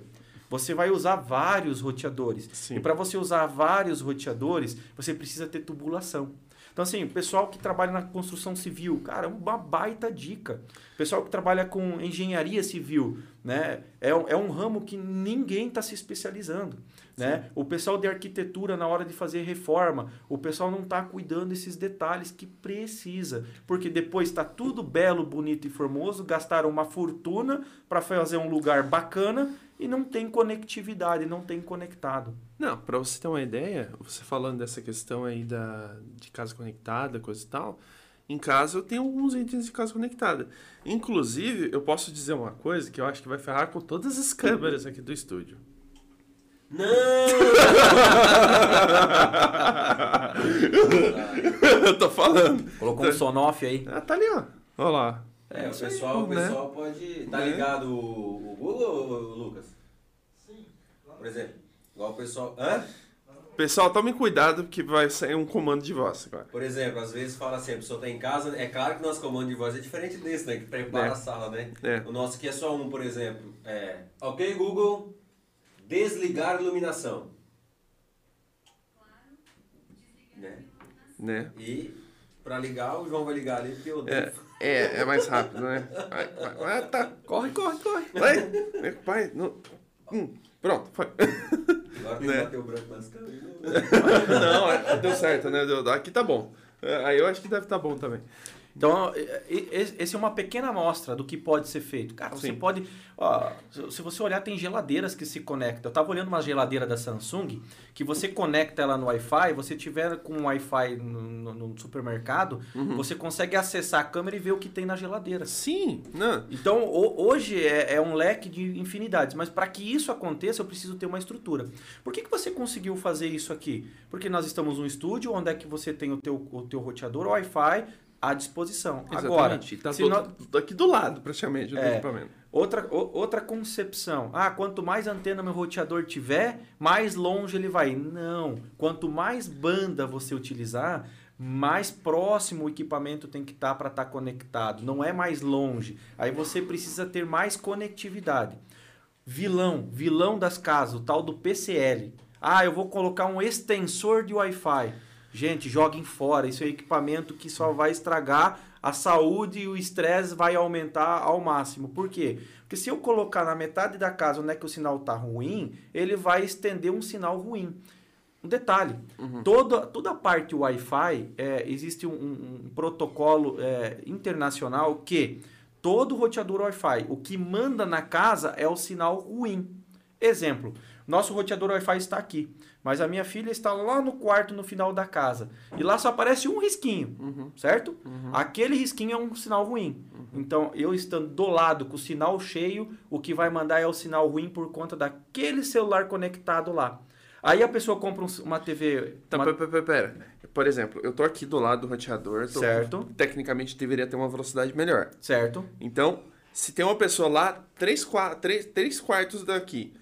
Você vai usar vários roteadores. Sim. E para você usar vários roteadores, você precisa ter tubulação. Então, assim, o pessoal que trabalha na construção civil, cara, uma baita dica. O pessoal que trabalha com engenharia civil, né? É, é um ramo que ninguém está se especializando. Né? O pessoal de arquitetura, na hora de fazer reforma, o pessoal não está cuidando desses detalhes que precisa. Porque depois está tudo belo, bonito e formoso, gastaram uma fortuna para fazer um lugar bacana e não tem conectividade, não tem conectado. Não, para você ter uma ideia, você falando dessa questão aí da, de casa conectada, coisa e tal, em casa eu tenho alguns itens de casa conectada. Inclusive, eu posso dizer uma coisa que eu acho que vai ferrar com todas as câmeras aqui do estúdio. Não! eu tô falando. Colocou um sonoff aí. Ah, tá ali, ó. Olha lá. É, o pessoal, o né? pessoal pode. Tá né? ligado o, o Google, Lucas? Sim. Por exemplo, igual o pessoal. Hã? Pessoal, tome cuidado porque vai sair um comando de voz agora. Por exemplo, às vezes fala assim, a pessoa tá em casa, é claro que o nosso comando de voz é diferente desse, né? Que prepara é. a sala, né? É. O nosso aqui é só um, por exemplo. É, ok, Google, desligar a iluminação. Claro, desligar né? né? E para ligar, o João vai ligar ali porque eu... É. É, é mais rápido, né? Vai, vai, vai, tá. Corre, corre, corre. Vai. Vai. Não. Hum, pronto, foi. Agora tem né? que bater o branco nas câmeras. Não, é, deu certo, né? Aqui tá bom. É, aí eu acho que deve estar tá bom também. Então, esse é uma pequena amostra do que pode ser feito. Cara, você Sim. pode. Ó, se você olhar, tem geladeiras que se conectam. Eu estava olhando uma geladeira da Samsung que você conecta ela no Wi-Fi, você tiver com Wi-Fi no, no, no supermercado, uhum. você consegue acessar a câmera e ver o que tem na geladeira. Sim. Não. Então, o, hoje é, é, um leque de infinidades, mas para que isso aconteça, eu preciso ter uma estrutura. Por que, que você conseguiu fazer isso aqui? Porque nós estamos num estúdio onde é que você tem o teu, o teu roteador Wi-Fi, à disposição. Exatamente. Agora, tá se nós... aqui do lado, praticamente, do é, equipamento. Outra, o, outra concepção. Ah, quanto mais antena meu roteador tiver, mais longe ele vai. Não. Quanto mais banda você utilizar, mais próximo o equipamento tem que estar tá para estar tá conectado. Não é mais longe. Aí você precisa ter mais conectividade. Vilão, vilão das casas, o tal do PCL. Ah, eu vou colocar um extensor de Wi-Fi. Gente, joguem fora. Isso é equipamento que só vai estragar a saúde e o estresse vai aumentar ao máximo. Por quê? Porque se eu colocar na metade da casa onde é que o sinal está ruim, ele vai estender um sinal ruim. Um detalhe, uhum. toda, toda a parte Wi-Fi, é, existe um, um protocolo é, internacional que todo roteador Wi-Fi, o que manda na casa é o sinal ruim. Exemplo, nosso roteador Wi-Fi está aqui. Mas a minha filha está lá no quarto no final da casa. E lá só aparece um risquinho, uhum. certo? Uhum. Aquele risquinho é um sinal ruim. Uhum. Então, eu estando do lado com o sinal cheio, o que vai mandar é o sinal ruim por conta daquele celular conectado lá. Aí a pessoa compra uma TV. Tá, uma... Pera, pera, pera. Por exemplo, eu tô aqui do lado do roteador. Tô, certo. Tecnicamente deveria ter uma velocidade melhor. Certo. Então, se tem uma pessoa lá, três, quatro, três, três quartos daqui,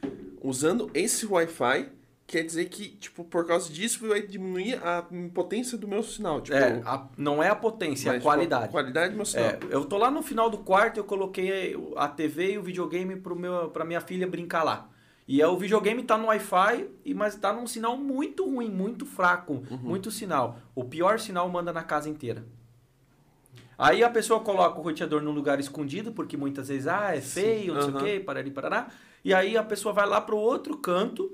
usando esse Wi-Fi, quer dizer que, tipo, por causa disso vai diminuir a potência do meu sinal. Tipo, é, a, não é a potência, é a qualidade. Tipo, a qualidade do meu sinal. É, eu tô lá no final do quarto, eu coloquei a TV e o videogame pro meu, pra minha filha brincar lá. E é, o videogame tá no Wi-Fi, mas tá num sinal muito ruim, muito fraco, uhum. muito sinal. O pior sinal manda na casa inteira. Aí a pessoa coloca o roteador num lugar escondido, porque muitas vezes, ah, é feio, Sim. não uhum. sei o quê, parari, parará. E aí a pessoa vai lá pro outro canto,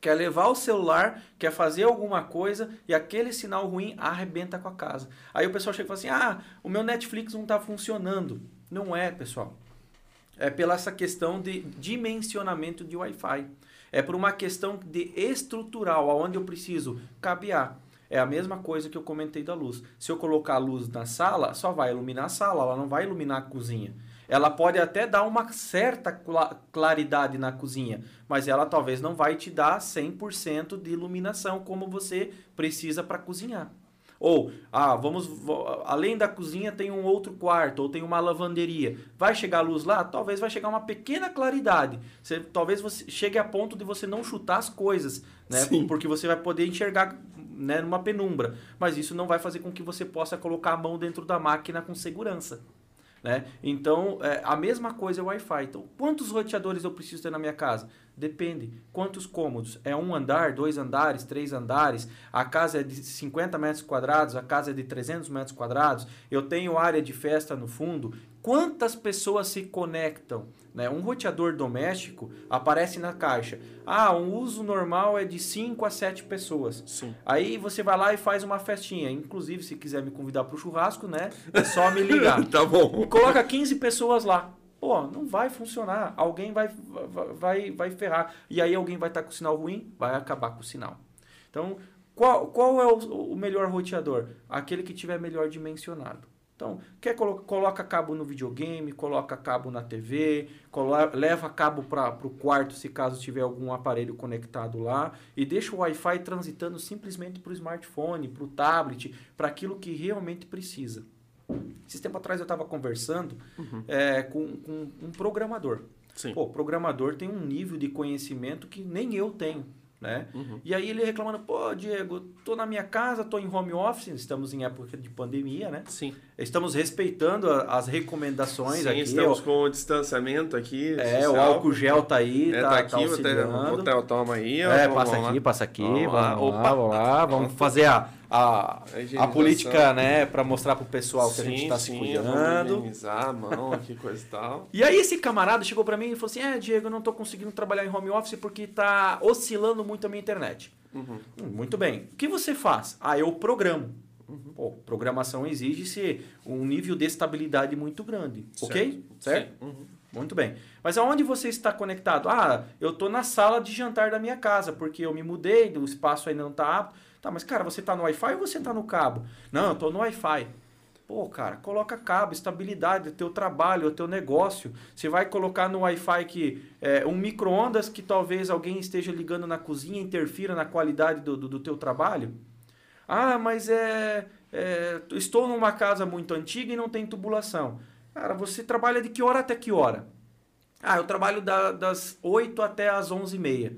quer levar o celular, quer fazer alguma coisa e aquele sinal ruim arrebenta com a casa. Aí o pessoal chega e fala assim: ah, o meu Netflix não está funcionando. Não é, pessoal. É pela essa questão de dimensionamento de Wi-Fi. É por uma questão de estrutural, aonde eu preciso cabear. É a mesma coisa que eu comentei da luz. Se eu colocar a luz na sala, só vai iluminar a sala, ela não vai iluminar a cozinha. Ela pode até dar uma certa claridade na cozinha, mas ela talvez não vai te dar 100% de iluminação como você precisa para cozinhar. Ou, ah, vamos, além da cozinha tem um outro quarto, ou tem uma lavanderia. Vai chegar a luz lá? Talvez vai chegar uma pequena claridade. Você, talvez você chegue a ponto de você não chutar as coisas, né? Sim. Porque você vai poder enxergar né, numa penumbra. Mas isso não vai fazer com que você possa colocar a mão dentro da máquina com segurança. Né? Então, é, a mesma coisa é o Wi-Fi. Então, quantos roteadores eu preciso ter na minha casa? Depende. Quantos cômodos? É um andar, dois andares, três andares? A casa é de 50 metros quadrados, a casa é de 300 metros quadrados? Eu tenho área de festa no fundo? Quantas pessoas se conectam? Né? Um roteador doméstico aparece na caixa. Ah, um uso normal é de 5 a 7 pessoas. Sim. Aí você vai lá e faz uma festinha. Inclusive, se quiser me convidar para o churrasco, né? É só me ligar. *laughs* tá bom. Coloca 15 pessoas lá. Pô, não vai funcionar. Alguém vai, vai, vai ferrar. E aí alguém vai estar tá com sinal ruim, vai acabar com o sinal. Então, qual, qual é o, o melhor roteador? Aquele que tiver melhor dimensionado. Então, quer colo coloca cabo no videogame, coloca cabo na TV, leva cabo para o quarto se caso tiver algum aparelho conectado lá e deixa o Wi-Fi transitando simplesmente para o smartphone, para o tablet, para aquilo que realmente precisa. Esse tempo atrás eu estava conversando uhum. é, com, com, um programador. Sim. Pô, o programador tem um nível de conhecimento que nem eu tenho né? Uhum. E aí ele reclamando, pô, Diego, tô na minha casa, tô em home office, estamos em época de pandemia, né? Sim. Estamos respeitando a, as recomendações Sim, aqui. estamos ó, com o distanciamento aqui. É, social. o álcool gel tá aí, é, tá, tá aqui, tá o hotel toma aí. Ó, é, passa aqui, passa aqui, lá, vamos lá, vamos lá, vamos fazer a a, a política, né, para mostrar pro pessoal que sim, a gente está se cuidando. Higienizar a mão aqui, coisa e tal. E aí esse camarada chegou para mim e falou assim: "É, Diego, eu não tô conseguindo trabalhar em home office porque tá oscilando muito a minha internet". Uhum. Hum, muito bem. O que você faz? Ah, eu programo. Uhum. Pô, programação exige-se um nível de estabilidade muito grande, certo. ok? Certo? Uhum. Muito bem. Mas aonde você está conectado? Ah, eu estou na sala de jantar da minha casa, porque eu me mudei, o espaço ainda não está apto. Tá, mas cara, você tá no Wi-Fi ou você tá no cabo? Não, eu tô no Wi-Fi. Pô, cara, coloca cabo, estabilidade, o teu trabalho, o teu negócio. Você vai colocar no Wi-Fi que é, um micro-ondas que talvez alguém esteja ligando na cozinha interfira na qualidade do, do, do teu trabalho? Ah, mas é, é, Estou numa casa muito antiga e não tem tubulação. Cara, você trabalha de que hora até que hora? Ah, eu trabalho da, das 8 até as 11h30.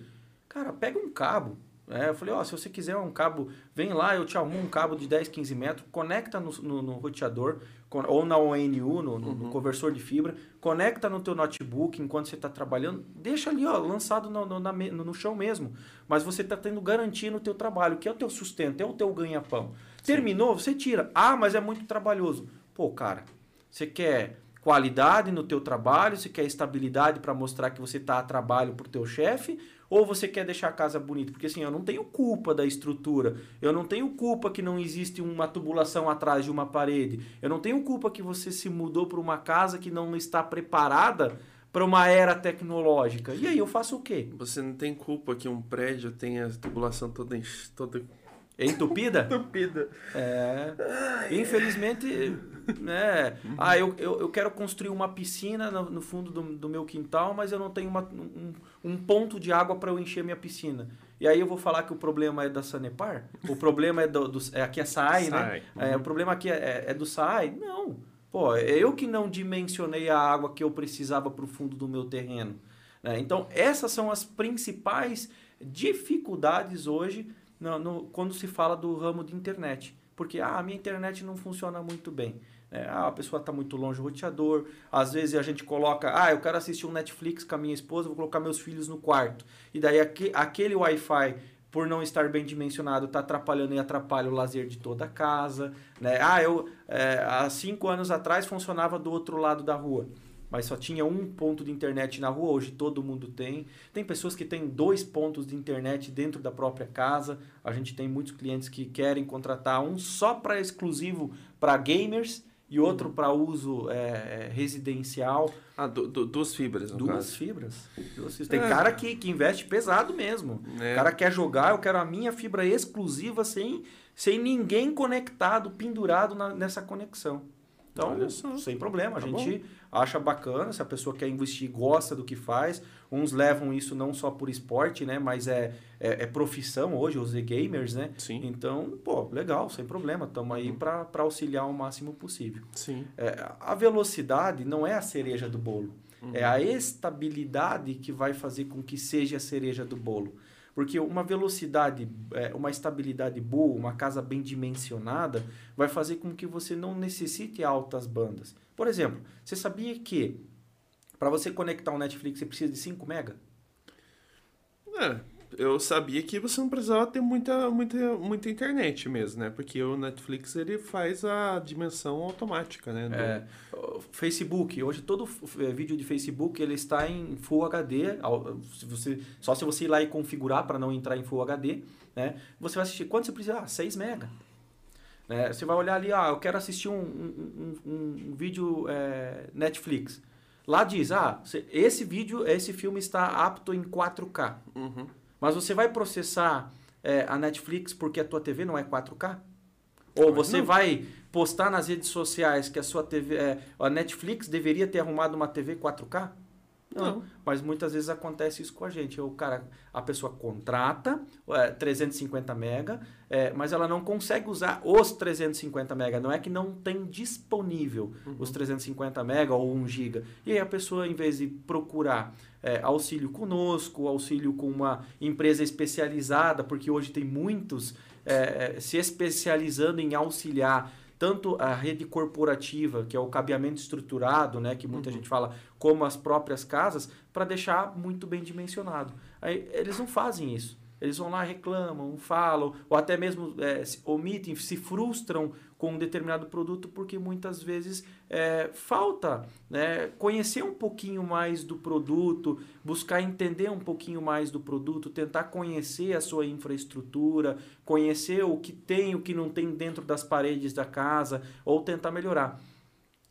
Cara, pega um cabo, é, eu falei, ó, se você quiser um cabo, vem lá, eu te arrumo um cabo de 10, 15 metros, conecta no, no, no roteador, ou na ONU, no, no, uhum. no, conversor de fibra, conecta no teu notebook enquanto você está trabalhando, deixa ali, ó, lançado no, no, na, no, chão mesmo. Mas você está tendo garantia no teu trabalho, que é o teu sustento, é o teu ganha-pão. Terminou, você tira. Ah, mas é muito trabalhoso. Pô, cara, você quer qualidade no teu trabalho, você quer estabilidade para mostrar que você está a trabalho para o teu chefe, ou você quer deixar a casa bonita? Porque assim, eu não tenho culpa da estrutura. Eu não tenho culpa que não existe uma tubulação atrás de uma parede. Eu não tenho culpa que você se mudou para uma casa que não está preparada para uma era tecnológica. E aí eu faço o quê? Você não tem culpa que um prédio tenha a tubulação toda, toda Entupida? *laughs* Entupida. É. Infelizmente, né? *laughs* Ah, eu, eu, eu quero construir uma piscina no, no fundo do, do, meu quintal, mas eu não tenho uma, um, um ponto de água para eu encher minha piscina. E aí eu vou falar que o problema é da Sanepar? O problema é do. do é, aqui é SAI, né? Uhum. É, o problema aqui é, é, é do SAI? Não. Pô, é eu que não dimensionei a água que eu precisava para o fundo do meu terreno. Né? Então, essas são as principais dificuldades hoje no, no, quando se fala do ramo de internet. Porque ah, a minha internet não funciona muito bem. É, ah, a pessoa está muito longe do roteador. Às vezes a gente coloca, ah, eu quero assistir um Netflix com a minha esposa, vou colocar meus filhos no quarto. E daí aqu aquele Wi-Fi, por não estar bem dimensionado, está atrapalhando e atrapalha o lazer de toda a casa. Né? Ah, eu é, há cinco anos atrás funcionava do outro lado da rua mas só tinha um ponto de internet na rua, hoje todo mundo tem. Tem pessoas que têm dois pontos de internet dentro da própria casa. A gente tem muitos clientes que querem contratar um só para exclusivo para gamers e outro para uso é, é, residencial. Ah, du, du, duas fibras, no duas caso. fibras. Duas fibras. Tem é. cara que, que investe pesado mesmo. É. O cara quer jogar, eu quero a minha fibra exclusiva sem, sem ninguém conectado, pendurado na, nessa conexão. Então, sem problema, a tá gente bom. acha bacana, se a pessoa quer investir, gosta do que faz. Uns levam isso não só por esporte, né? Mas é, é, é profissão hoje, os e-gamers, né? Sim. Então, pô, legal, sem problema. Estamos aí uhum. para auxiliar o máximo possível. Sim. É, a velocidade não é a cereja do bolo. Uhum. É a estabilidade que vai fazer com que seja a cereja do bolo. Porque uma velocidade, é, uma estabilidade boa, uma casa bem dimensionada, vai fazer com que você não necessite altas bandas. Por exemplo, você sabia que para você conectar um Netflix você precisa de 5 mega? É, eu sabia que você não precisava ter muita, muita, muita internet mesmo, né? Porque o Netflix ele faz a dimensão automática, né? Do... É, Facebook, hoje todo é, vídeo de Facebook ele está em Full HD, se você, só se você ir lá e configurar para não entrar em Full HD, né? Você vai assistir, quanto você precisa? Ah, 6 mega. Né? Você vai olhar ali, ah, eu quero assistir um, um, um, um vídeo é, Netflix. Lá diz, ah, esse vídeo, esse filme está apto em 4K. Uhum. Mas você vai processar é, a Netflix porque a tua TV não é 4K? Ou você não. vai postar nas redes sociais que a sua TV, é, a Netflix deveria ter arrumado uma TV 4K? Não. não. Mas muitas vezes acontece isso com a gente. O cara, a pessoa contrata é, 350 mega, é, mas ela não consegue usar os 350 mega. Não é que não tem disponível uhum. os 350 mega ou 1 giga. E aí a pessoa, em vez de procurar é, auxílio conosco, auxílio com uma empresa especializada, porque hoje tem muitos é, é, se especializando em auxiliar tanto a rede corporativa, que é o cabeamento estruturado, né, que muita uhum. gente fala, como as próprias casas, para deixar muito bem dimensionado. Aí, eles não fazem isso. Eles vão lá, reclamam, falam, ou até mesmo é, se omitem, se frustram com um determinado produto porque muitas vezes é, falta né, conhecer um pouquinho mais do produto, buscar entender um pouquinho mais do produto, tentar conhecer a sua infraestrutura, conhecer o que tem, o que não tem dentro das paredes da casa, ou tentar melhorar.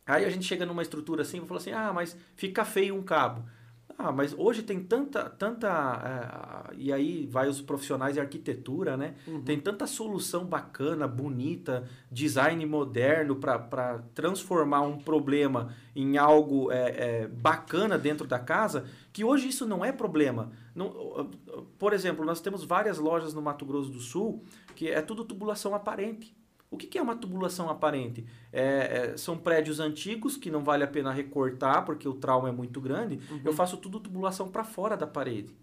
Aí a gente chega numa estrutura assim e fala assim: ah, mas fica feio um cabo. Ah, mas hoje tem tanta, tanta é, e aí vai os profissionais de arquitetura, né? Uhum. Tem tanta solução bacana, bonita, design moderno para transformar um problema em algo é, é, bacana dentro da casa, que hoje isso não é problema. Não, por exemplo, nós temos várias lojas no Mato Grosso do Sul que é tudo tubulação aparente. O que é uma tubulação aparente? É, é, são prédios antigos que não vale a pena recortar porque o trauma é muito grande. Uhum. Eu faço tudo tubulação para fora da parede.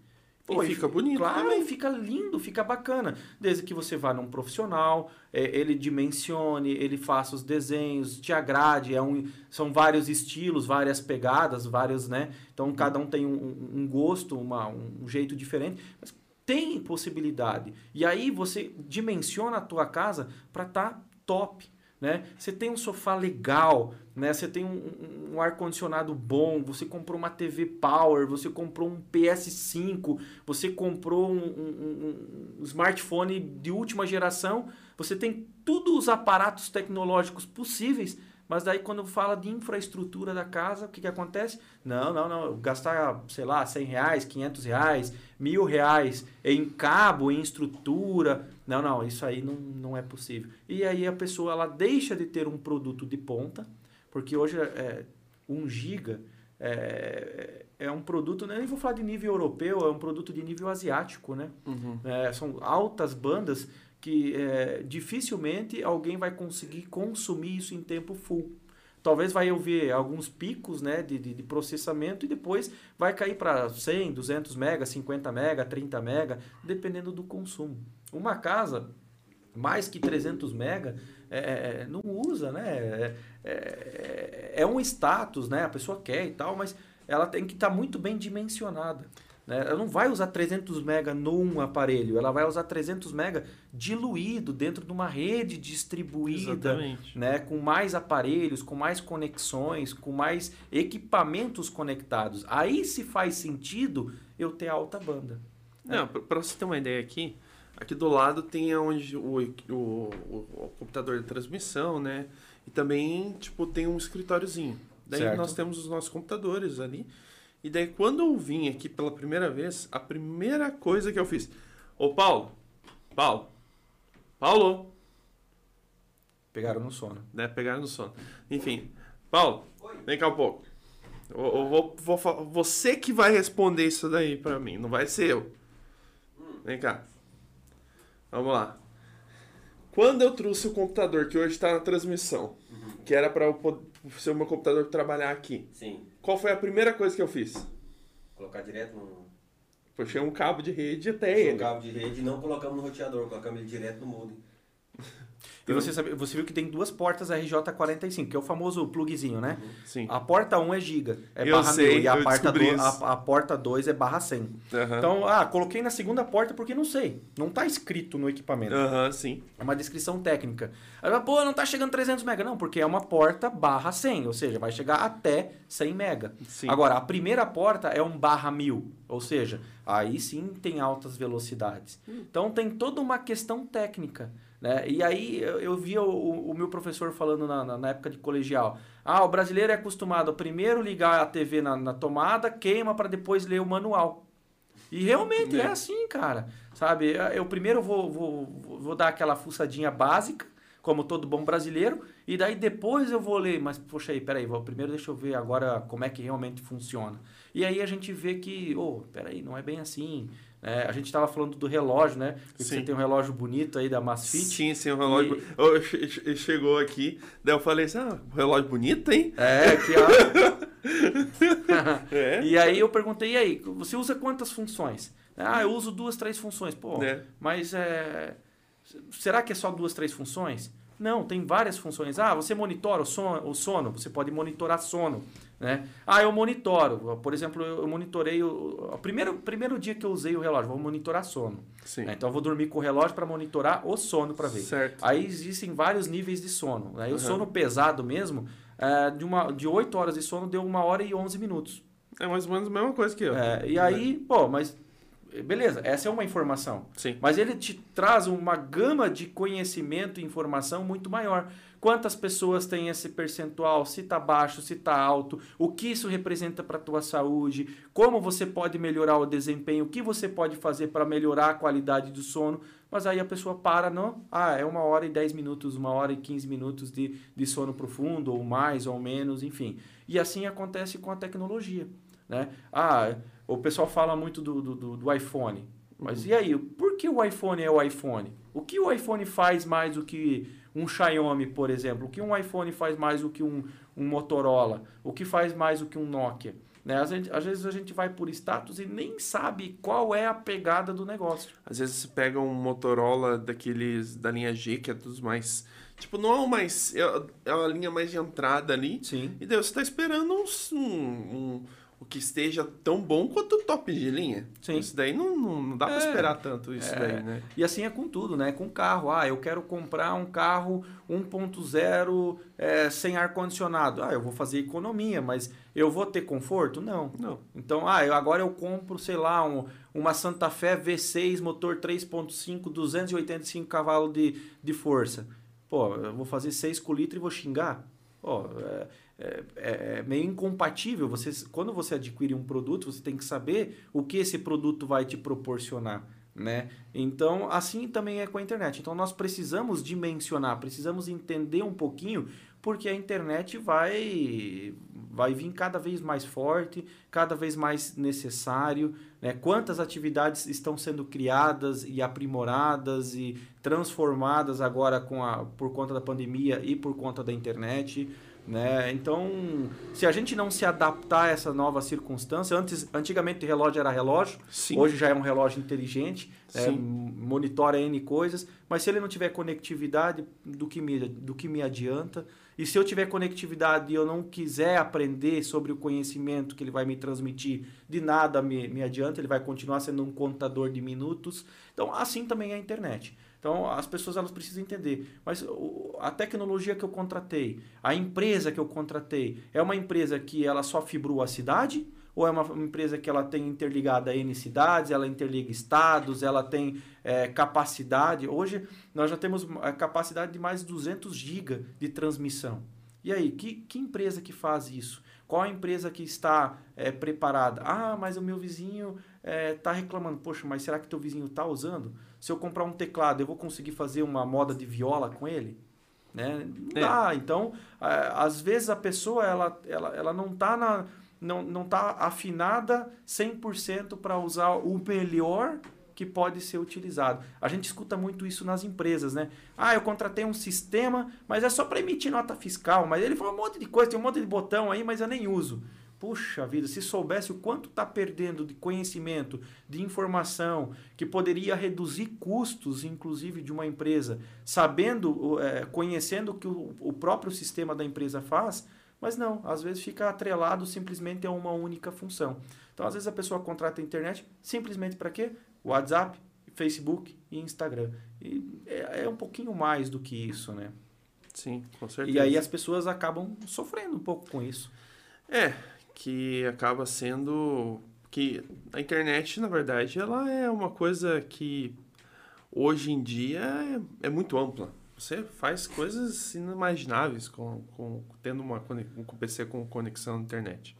Pô, e fica bonito. Claro, também. fica lindo, fica bacana. Desde que você vá num profissional, é, ele dimensione, ele faça os desenhos, te agrade. É um, são vários estilos, várias pegadas, vários, né? Então cada um tem um, um gosto, uma, um jeito diferente. Mas tem possibilidade. E aí você dimensiona a tua casa para estar tá top. Né? Você tem um sofá legal, né? Você tem um, um ar-condicionado bom, você comprou uma TV Power, você comprou um PS5, você comprou um, um, um smartphone de última geração, você tem todos os aparatos tecnológicos possíveis mas daí quando fala de infraestrutura da casa, o que, que acontece? Não, não, não. Gastar, sei lá, 100 reais, 500 reais, mil reais em cabo, em estrutura. Não, não, isso aí não, não é possível. E aí a pessoa ela deixa de ter um produto de ponta, porque hoje é, 1 giga é, é um produto, nem vou falar de nível europeu, é um produto de nível asiático, né? Uhum. É, são altas bandas que é, dificilmente alguém vai conseguir consumir isso em tempo full. Talvez vai ouvir alguns picos né, de, de, de processamento e depois vai cair para 100, 200 mega, 50 mega, 30 mega, dependendo do consumo. Uma casa, mais que 300 mega, é, é, não usa, né? É, é, é, um status, né? A pessoa quer e tal, mas ela tem que estar tá muito bem dimensionada. Né? Ela não vai usar 300 MB num aparelho, ela vai usar 300 MB diluído dentro de uma rede distribuída, né? com mais aparelhos, com mais conexões, com mais equipamentos conectados. Aí se faz sentido eu ter alta banda. Não, para você ter uma ideia aqui, aqui do lado tem onde o, o, o, o computador de transmissão, né? E também tipo tem um escritóriozinho. Daí certo. nós temos os nossos computadores ali. E daí, quando eu vim aqui pela primeira vez, a primeira coisa que eu fiz. Ô, Paulo! Paulo! Paulo! Pegaram no sono. Né? Pegaram no sono. Enfim. Paulo, Oi. vem cá um pouco. Eu, eu vou, vou, você que vai responder isso daí pra mim, não vai ser eu. Hum. Vem cá. Vamos lá. Quando eu trouxe o computador, que hoje está na transmissão, uhum. que era para ser o meu computador trabalhar aqui. Sim. Qual foi a primeira coisa que eu fiz? Colocar direto no. Puxei um cabo de rede até Puxei ele. um cabo de rede e não colocamos no roteador, colocamos ele direto no modem. E você, sabe, você viu que tem duas portas RJ45, que é o famoso plugzinho, né? Uhum. Sim. A porta 1 é giga, é eu barra sei, mil, e a, porta do, a, a, porta 2 é barra 100. Uhum. Então, ah, coloquei na segunda porta porque não sei. Não está escrito no equipamento. Aham, uhum, sim. É uma descrição técnica. Aí, pô, não está chegando 300 MB. Não, porque é uma porta barra 100, ou seja, vai chegar até 100 MB. Sim. Agora, a primeira porta é um barra 1000, ou seja, aí sim tem altas velocidades. Hum. Então, tem toda uma questão técnica. Né? E aí eu via o, o meu professor falando na, na, na, época de colegial. Ah, o brasileiro é acostumado a primeiro ligar a TV na, na tomada, queima para depois ler o manual. E realmente é, é assim, cara. Sabe? Eu primeiro vou, vou, vou dar aquela fuçadinha básica, como todo bom brasileiro, e daí depois eu vou ler. Mas, poxa aí, peraí, vou, primeiro deixa eu ver agora como é que realmente funciona. E aí a gente vê que, oh, peraí, não é bem assim. É, a gente estava falando do relógio, né? Porque você tem um relógio bonito aí da Masfit. Sim, sim, um relógio. E... chegou aqui, daí eu falei assim: ah, um relógio bonito, hein? É, que *laughs* é. E aí eu perguntei: e aí, você usa quantas funções? Ah, eu uso duas, três funções. Pô, é. mas é. Será que é só duas, três funções? Não, tem várias funções. Ah, você monitora o sono, o sono você pode monitorar sono. Né? Ah, eu monitoro. Por exemplo, eu monitorei o, o primeiro, primeiro dia que eu usei o relógio, vou monitorar sono. Sim. Né? Então eu vou dormir com o relógio para monitorar o sono para ver. Certo. Aí existem vários níveis de sono. Né? Uhum. O sono pesado mesmo, é, de, uma, de 8 horas de sono, deu uma hora e 11 minutos. É mais ou menos a mesma coisa que eu. É, e aí, pô, mas beleza, essa é uma informação. Sim. Mas ele te traz uma gama de conhecimento e informação muito maior quantas pessoas têm esse percentual, se está baixo, se está alto, o que isso representa para a tua saúde, como você pode melhorar o desempenho, o que você pode fazer para melhorar a qualidade do sono. Mas aí a pessoa para, não, ah, é uma hora e dez minutos, uma hora e quinze minutos de, de sono profundo, ou mais, ou menos, enfim. E assim acontece com a tecnologia. Né? Ah, o pessoal fala muito do, do, do iPhone. Mas e aí, por que o iPhone é o iPhone? O que o iPhone faz mais do que um Xiaomi, por exemplo, o que um iPhone faz mais do que um, um Motorola, o que faz mais do que um Nokia. Né? Às, vezes, às vezes a gente vai por status e nem sabe qual é a pegada do negócio. Às vezes você pega um Motorola daqueles da linha G, que é dos mais. Tipo, não é o mais. É, é a linha mais de entrada ali. Sim. E daí você está esperando um, um o que esteja tão bom quanto o top de linha. Sim. Isso daí não, não, não dá é, para esperar tanto isso é. daí, né? E assim é com tudo, né? Com carro. Ah, eu quero comprar um carro 1.0 é, sem ar-condicionado. Ah, eu vou fazer economia, mas eu vou ter conforto? Não. Não. Então, ah, eu, agora eu compro, sei lá, um, uma Santa Fé V6, motor 3.5, 285 cavalos de, de força. Pô, eu vou fazer 6 com litro e vou xingar? Pô, é, é, é, é, meio incompatível. Você, quando você adquire um produto, você tem que saber o que esse produto vai te proporcionar. Né? Então, assim também é com a internet. Então, nós precisamos dimensionar, precisamos entender um pouquinho, porque a internet vai, vai vir cada vez mais forte, cada vez mais necessário. Né? Quantas atividades estão sendo criadas e aprimoradas e transformadas agora com a, por conta da pandemia e por conta da internet. Né? Então, se a gente não se adaptar a essa nova circunstância, antes, antigamente o relógio era relógio, Sim. hoje já é um relógio inteligente, é, monitora N coisas, mas se ele não tiver conectividade, do que, me, do que me adianta? E se eu tiver conectividade e eu não quiser aprender sobre o conhecimento que ele vai me transmitir, de nada me, me adianta, ele vai continuar sendo um contador de minutos. Então, assim também é a internet. Então, as pessoas elas precisam entender. Mas a tecnologia que eu contratei, a empresa que eu contratei, é uma empresa que ela só fibrou a cidade? Ou é uma empresa que ela tem interligada N cidades, ela interliga estados, ela tem é, capacidade? Hoje, nós já temos a capacidade de mais de 200 GB de transmissão. E aí, que, que empresa que faz isso? Qual a empresa que está é, preparada? Ah, mas o meu vizinho está é, reclamando. Poxa, mas será que teu vizinho está usando? Se eu comprar um teclado, eu vou conseguir fazer uma moda de viola com ele? Né? Não é. dá. Então, às vezes a pessoa ela, ela, ela não está na não, não tá afinada 100% para usar o melhor que pode ser utilizado. A gente escuta muito isso nas empresas, né? Ah, eu contratei um sistema, mas é só para emitir nota fiscal, mas ele falou um monte de coisa, tem um monte de botão aí, mas eu nem uso. Puxa vida, se soubesse o quanto está perdendo de conhecimento, de informação, que poderia reduzir custos, inclusive, de uma empresa, sabendo, é, conhecendo o que o, o próprio sistema da empresa faz, mas não, às vezes fica atrelado simplesmente a uma única função. Então, às vezes a pessoa contrata a internet simplesmente para quê? WhatsApp, Facebook e Instagram. E é, é, um pouquinho mais do que isso, né? Sim, com certeza. E aí as pessoas acabam sofrendo um pouco com isso. É, que acaba sendo que a internet, na verdade, ela é uma coisa que hoje em dia é, é muito ampla. Você faz coisas inimagináveis com, com tendo uma um PC com conexão à internet.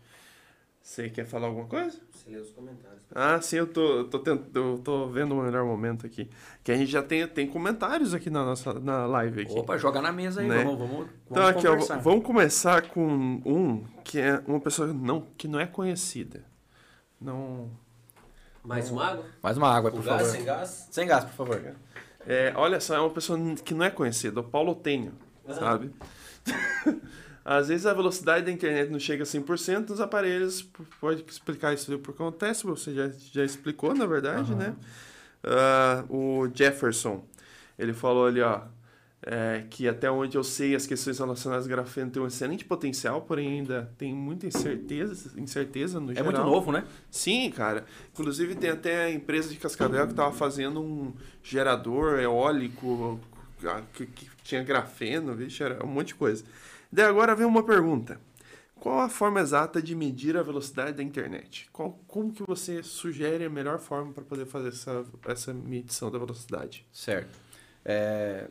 Você quer falar alguma coisa? Você lê os comentários. Ah, sim, eu tô, tô, tendo, eu tô vendo o melhor momento aqui. Que a gente já tem, tem comentários aqui na nossa na live aqui. Opa, joga na mesa aí, né? vamos, vamos, vamos Então aqui, ó, vamos começar com um que é uma pessoa não, que não é conhecida. Não... Mais uma água? Mais uma água, por gás, favor. Sem gás? Sem gás, por favor. É, olha só, é uma pessoa que não é conhecida, o Paulo Tenho, uhum. sabe? Às vezes a velocidade da internet não chega a 100% nos aparelhos. Pode explicar isso por que acontece, você já, já explicou, na verdade, uhum. né? Uh, o Jefferson, ele falou ali, ó, é, que até onde eu sei as questões relacionadas ao grafeno têm um excelente potencial, porém ainda tem muita incerteza, incerteza no é geral. É muito novo, né? Sim, cara. Inclusive tem até a empresa de Cascavel que estava fazendo um gerador eólico que, que tinha grafeno, vixe, era um monte de coisa. Daí agora vem uma pergunta. Qual a forma exata de medir a velocidade da internet? Qual, como que você sugere a melhor forma para poder fazer essa, essa medição da velocidade? Certo. É...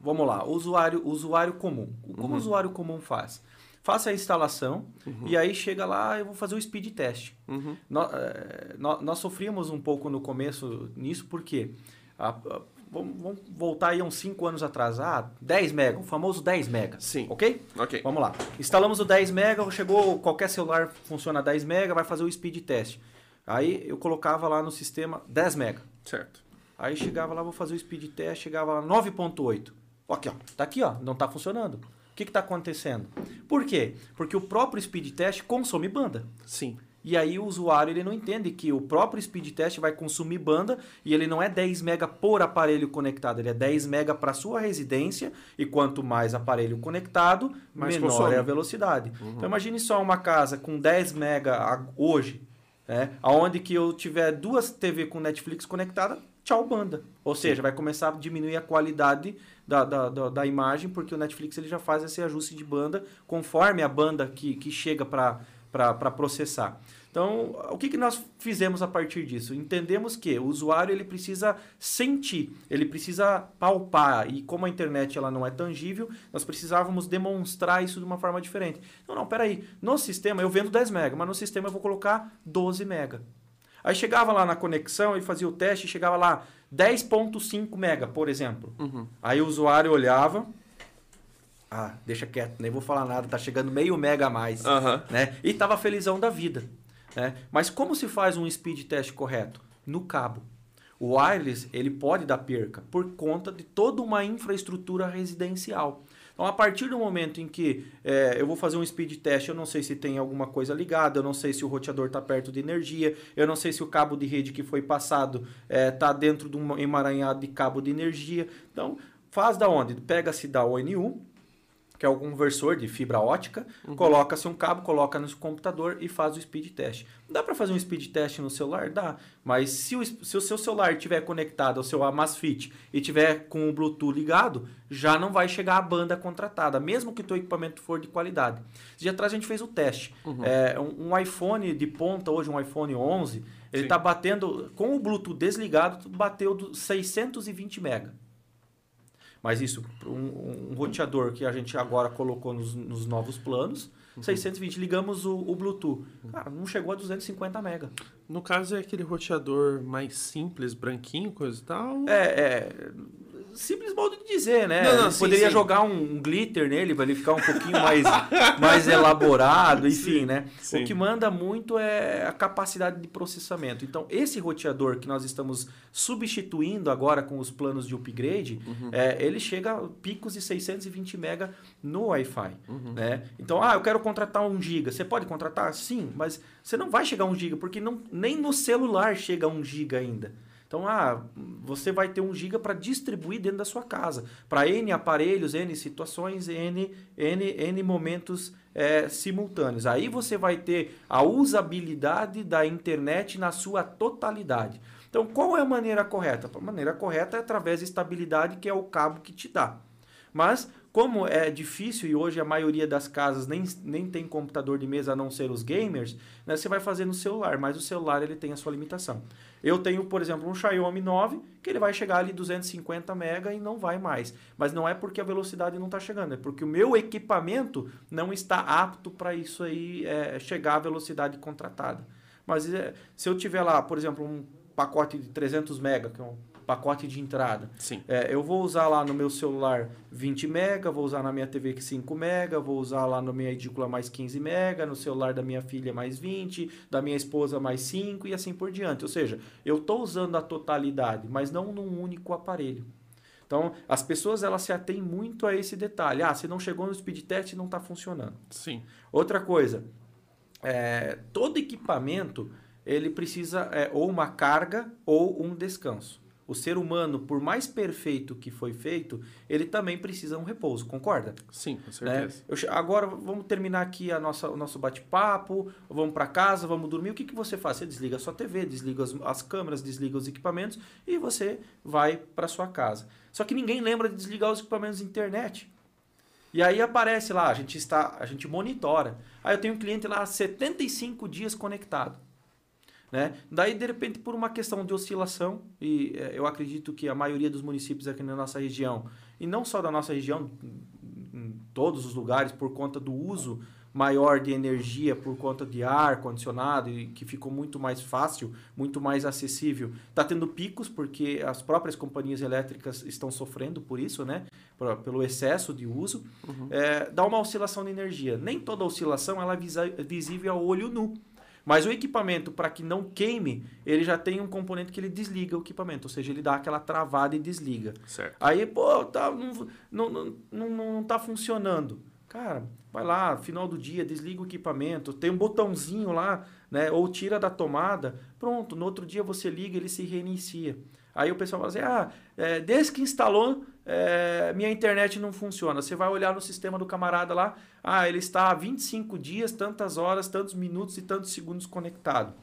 Vamos lá, usuário, usuário comum. Como uhum. o usuário comum faz? Faça a instalação uhum. e aí chega lá, eu vou fazer o speed test. Uhum. Nós, é, nós, nós, sofríamos um pouco no começo nisso, porque a, a, Vamos, vamos voltar aí uns 5 anos atrás. Ah, 10 mega, o famoso 10 mega. Sim. Ok? Ok. Vamos lá. Instalamos o 10 mega, chegou, qualquer celular funciona 10 mega, vai fazer o speed test. Aí eu colocava lá no sistema 10 mega. Certo. Aí chegava lá, vou fazer o speed test, chegava lá 9.8. Aqui, ó. Tá aqui, ó. Não tá funcionando. O que está acontecendo? Por quê? Porque o próprio speed test consome banda. Sim. E aí o usuário ele não entende que o próprio speed test vai consumir banda e ele não é 10 mega por aparelho conectado, ele é 10 mega para sua residência e quanto mais aparelho conectado, mais menor consome. é a velocidade. Uhum. Então imagine só uma casa com 10 mega hoje, né, aonde que eu tiver duas TV com Netflix conectada, tchau banda. Ou seja, vai começar a diminuir a qualidade da, da, da, da, imagem, porque o Netflix ele já faz esse ajuste de banda conforme a banda que, que chega para processar. Então, o que, que nós fizemos a partir disso? Entendemos que o usuário ele precisa sentir, ele precisa palpar, e como a internet ela não é tangível, nós precisávamos demonstrar isso de uma forma diferente. Não, não, peraí, no sistema eu vendo 10 MB, mas no sistema eu vou colocar 12 MB. Aí chegava lá na conexão e fazia o teste chegava lá 10.5 mega, por exemplo. Uhum. Aí o usuário olhava, ah, deixa quieto, nem vou falar nada, tá chegando meio mega a mais, uhum. né? E tava felizão da vida. Né? Mas como se faz um speed test correto? No cabo. O wireless ele pode dar perca por conta de toda uma infraestrutura residencial. Então, a partir do momento em que é, eu vou fazer um speed test, eu não sei se tem alguma coisa ligada, eu não sei se o roteador está perto de energia, eu não sei se o cabo de rede que foi passado está é, tá dentro de um emaranhado de cabo de energia. Então, faz da onde? Pega-se da ONU, que é o conversor de fibra ótica, uhum. coloca-se um cabo, coloca no computador e faz o speed test. Dá para fazer um speed test no celular? Dá. Mas se o, se o seu celular estiver conectado ao seu Amazfit e tiver com o Bluetooth ligado, já não vai chegar a banda contratada, mesmo que o teu equipamento for de qualidade. Esse dia atrás a gente fez o teste. Uhum. É, um, um, iPhone de ponta, hoje um iPhone 11, ele está batendo, com o Bluetooth desligado, bateu 620 mega. Mas isso, um, um roteador que a gente agora colocou nos, nos novos planos, uhum. 620, ligamos o, o, Bluetooth. Cara, não chegou a 250 mega. No caso é aquele roteador mais simples, branquinho, coisa e tal? É, é simples modo de dizer, né? Não, não, sim, poderia sim. jogar um, glitter nele para ele ficar um pouquinho mais, *laughs* mais elaborado, enfim, sim, né? O que manda muito é a capacidade de processamento. Então, esse roteador que nós estamos substituindo agora com os planos de upgrade, uhum. é, ele chega a picos de 620 mega no Wi-Fi, uhum. né? Então, ah, eu quero contratar um giga. Você pode contratar? Sim, mas você não vai chegar a um giga, porque não, nem no celular chega a um giga ainda. Então, ah, você vai ter um giga para distribuir dentro da sua casa, para N aparelhos, N situações, N, N, N momentos é, simultâneos. Aí você vai ter a usabilidade da internet na sua totalidade. Então, qual é a maneira correta? A maneira correta é através da estabilidade, que é o cabo que te dá. Mas, como é difícil e hoje a maioria das casas nem, nem tem computador de mesa a não ser os gamers, né, você vai fazer no celular, mas o celular ele tem a sua limitação. Eu tenho, por exemplo, um Xiaomi 9 que ele vai chegar ali 250 mega e não vai mais. Mas não é porque a velocidade não está chegando, é porque o meu equipamento não está apto para isso aí é, chegar à velocidade contratada. Mas é, se eu tiver lá, por exemplo, um pacote de 300 mega, que é um pacote de entrada. Sim. É, eu vou usar lá no meu celular 20 mega, vou usar na minha TV 5 mega, vou usar lá na minha edícula mais 15 mega, no celular da minha filha mais 20, da minha esposa mais 5 e assim por diante. Ou seja, eu estou usando a totalidade, mas não num único aparelho. Então, as pessoas elas se atêm muito a esse detalhe. Ah, se não chegou no speed test, não está funcionando. Sim. Outra coisa, é, todo equipamento ele precisa é, ou uma carga ou um descanso o ser humano, por mais perfeito que foi feito, ele também precisa de um repouso, concorda? Sim, com certeza. Né? Eu, agora vamos terminar aqui a nossa, o nosso bate-papo, vamos para casa, vamos dormir. O que, que você faz? Você desliga a sua TV, desliga as, as câmeras, desliga os equipamentos e você vai para sua casa. Só que ninguém lembra de desligar os equipamentos de internet. E aí aparece lá, a gente está, a gente monitora. Aí eu tenho um cliente lá 75 dias conectado. Né? Daí, de repente, por uma questão de oscilação, e é, eu acredito que a maioria dos municípios aqui na nossa região, e não só da nossa região, em todos os lugares, por conta do uso maior de energia, por conta de ar condicionado, e que ficou muito mais fácil, muito mais acessível, está tendo picos, porque as próprias companhias elétricas estão sofrendo por isso, né? pelo excesso de uso, uhum. é, dá uma oscilação de energia. Nem toda oscilação ela é visível ao olho nu. Mas o equipamento, para que não queime, ele já tem um componente que ele desliga o equipamento, ou seja, ele dá aquela travada e desliga. Certo. Aí, pô, tá, não, não, não, não, não tá funcionando. Cara, vai lá, final do dia, desliga o equipamento, tem um botãozinho lá, né? Ou tira da tomada, pronto, no outro dia você liga, ele se reinicia. Aí o pessoal fala assim, ah, é, desde que instalou, é, minha internet não funciona. Você vai olhar no sistema do camarada lá, ah, ele está há 25 dias, tantas horas, tantos minutos e tantos segundos conectado.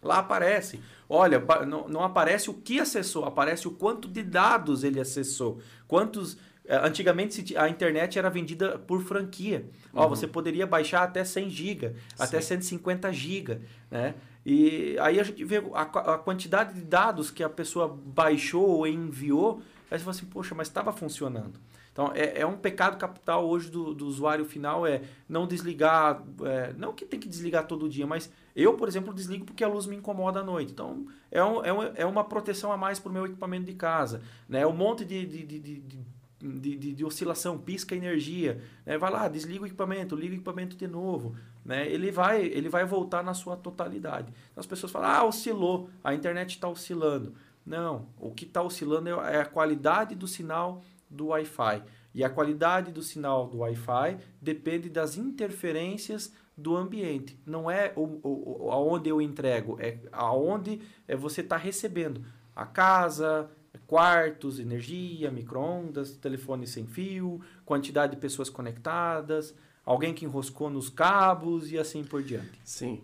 Lá aparece, olha, não, não aparece o que acessou, aparece o quanto de dados ele acessou, quantos é, Antigamente a internet era vendida por franquia. Uhum. Ó, você poderia baixar até 100 GB, até 150 GB, né? E aí a gente vê a, a, quantidade de dados que a pessoa baixou ou enviou Aí você fala assim, poxa, mas estava funcionando. Então, é, é, um pecado capital hoje do, do usuário final é não desligar, é, não que tem que desligar todo dia, mas eu, por exemplo, desligo porque a luz me incomoda à noite. Então, é, um, é, um, é uma proteção a mais para o meu equipamento de casa. Né? Um monte de, de, de, de de, de, de, oscilação, pisca energia, né? vai lá, desliga o equipamento, liga o equipamento de novo, né? ele, vai, ele vai voltar na sua totalidade. Então, as pessoas falam, ah, oscilou, a internet está oscilando. Não, o que está oscilando é a qualidade do sinal do Wi-Fi. E a qualidade do sinal do Wi-Fi depende das interferências do ambiente. Não é o, o, aonde eu entrego, é aonde é você está recebendo. A casa, quartos, energia, microondas, telefone sem fio, quantidade de pessoas conectadas, alguém que enroscou nos cabos e assim por diante. Sim.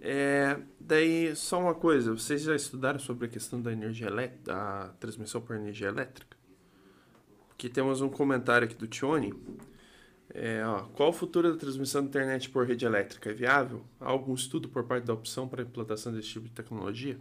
É, daí, só uma coisa, vocês já estudaram sobre a questão da energia elétrica, da transmissão por energia elétrica? Aqui temos um comentário aqui do Tione. É, ó, qual o futuro da transmissão de internet por rede elétrica? É viável? Há algum estudo por parte da opção para a implantação desse tipo de tecnologia?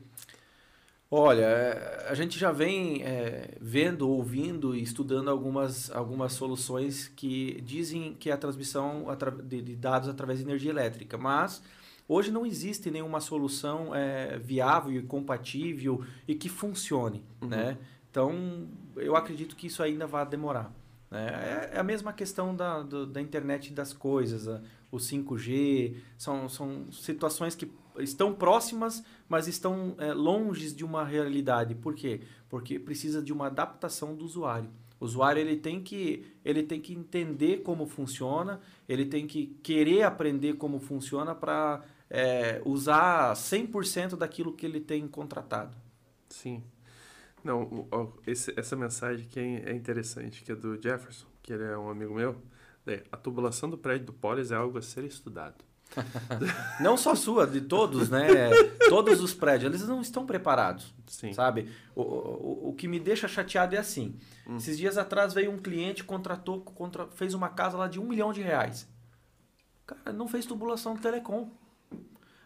Olha, é, a gente já vem é, vendo, ouvindo e estudando algumas, algumas soluções que dizem que é a transmissão de dados através de energia elétrica, mas Hoje não existe nenhuma solução é, viável e compatível e que funcione, uhum. né? Então, eu acredito que isso ainda vai demorar. Né? É, é a mesma questão da, do, da internet das coisas, a, o 5G, são, são situações que estão próximas, mas estão é, longe de uma realidade. Por quê? Porque precisa de uma adaptação do usuário. O usuário ele tem que ele tem que entender como funciona, ele tem que querer aprender como funciona para é, usar 100% daquilo que ele tem contratado. Sim. Não, esse, essa mensagem que é interessante, que é do Jefferson, que ele é um amigo meu. É, a tubulação do prédio do Polis é algo a ser estudado. *laughs* não só sua, de todos, né? Todos os prédios, eles não estão preparados. Sim. Sabe? O, o, o que me deixa chateado é assim. Hum. Esses dias atrás veio um cliente, contratou, contra, fez uma casa lá de um milhão de reais. Cara, não fez tubulação do telecom.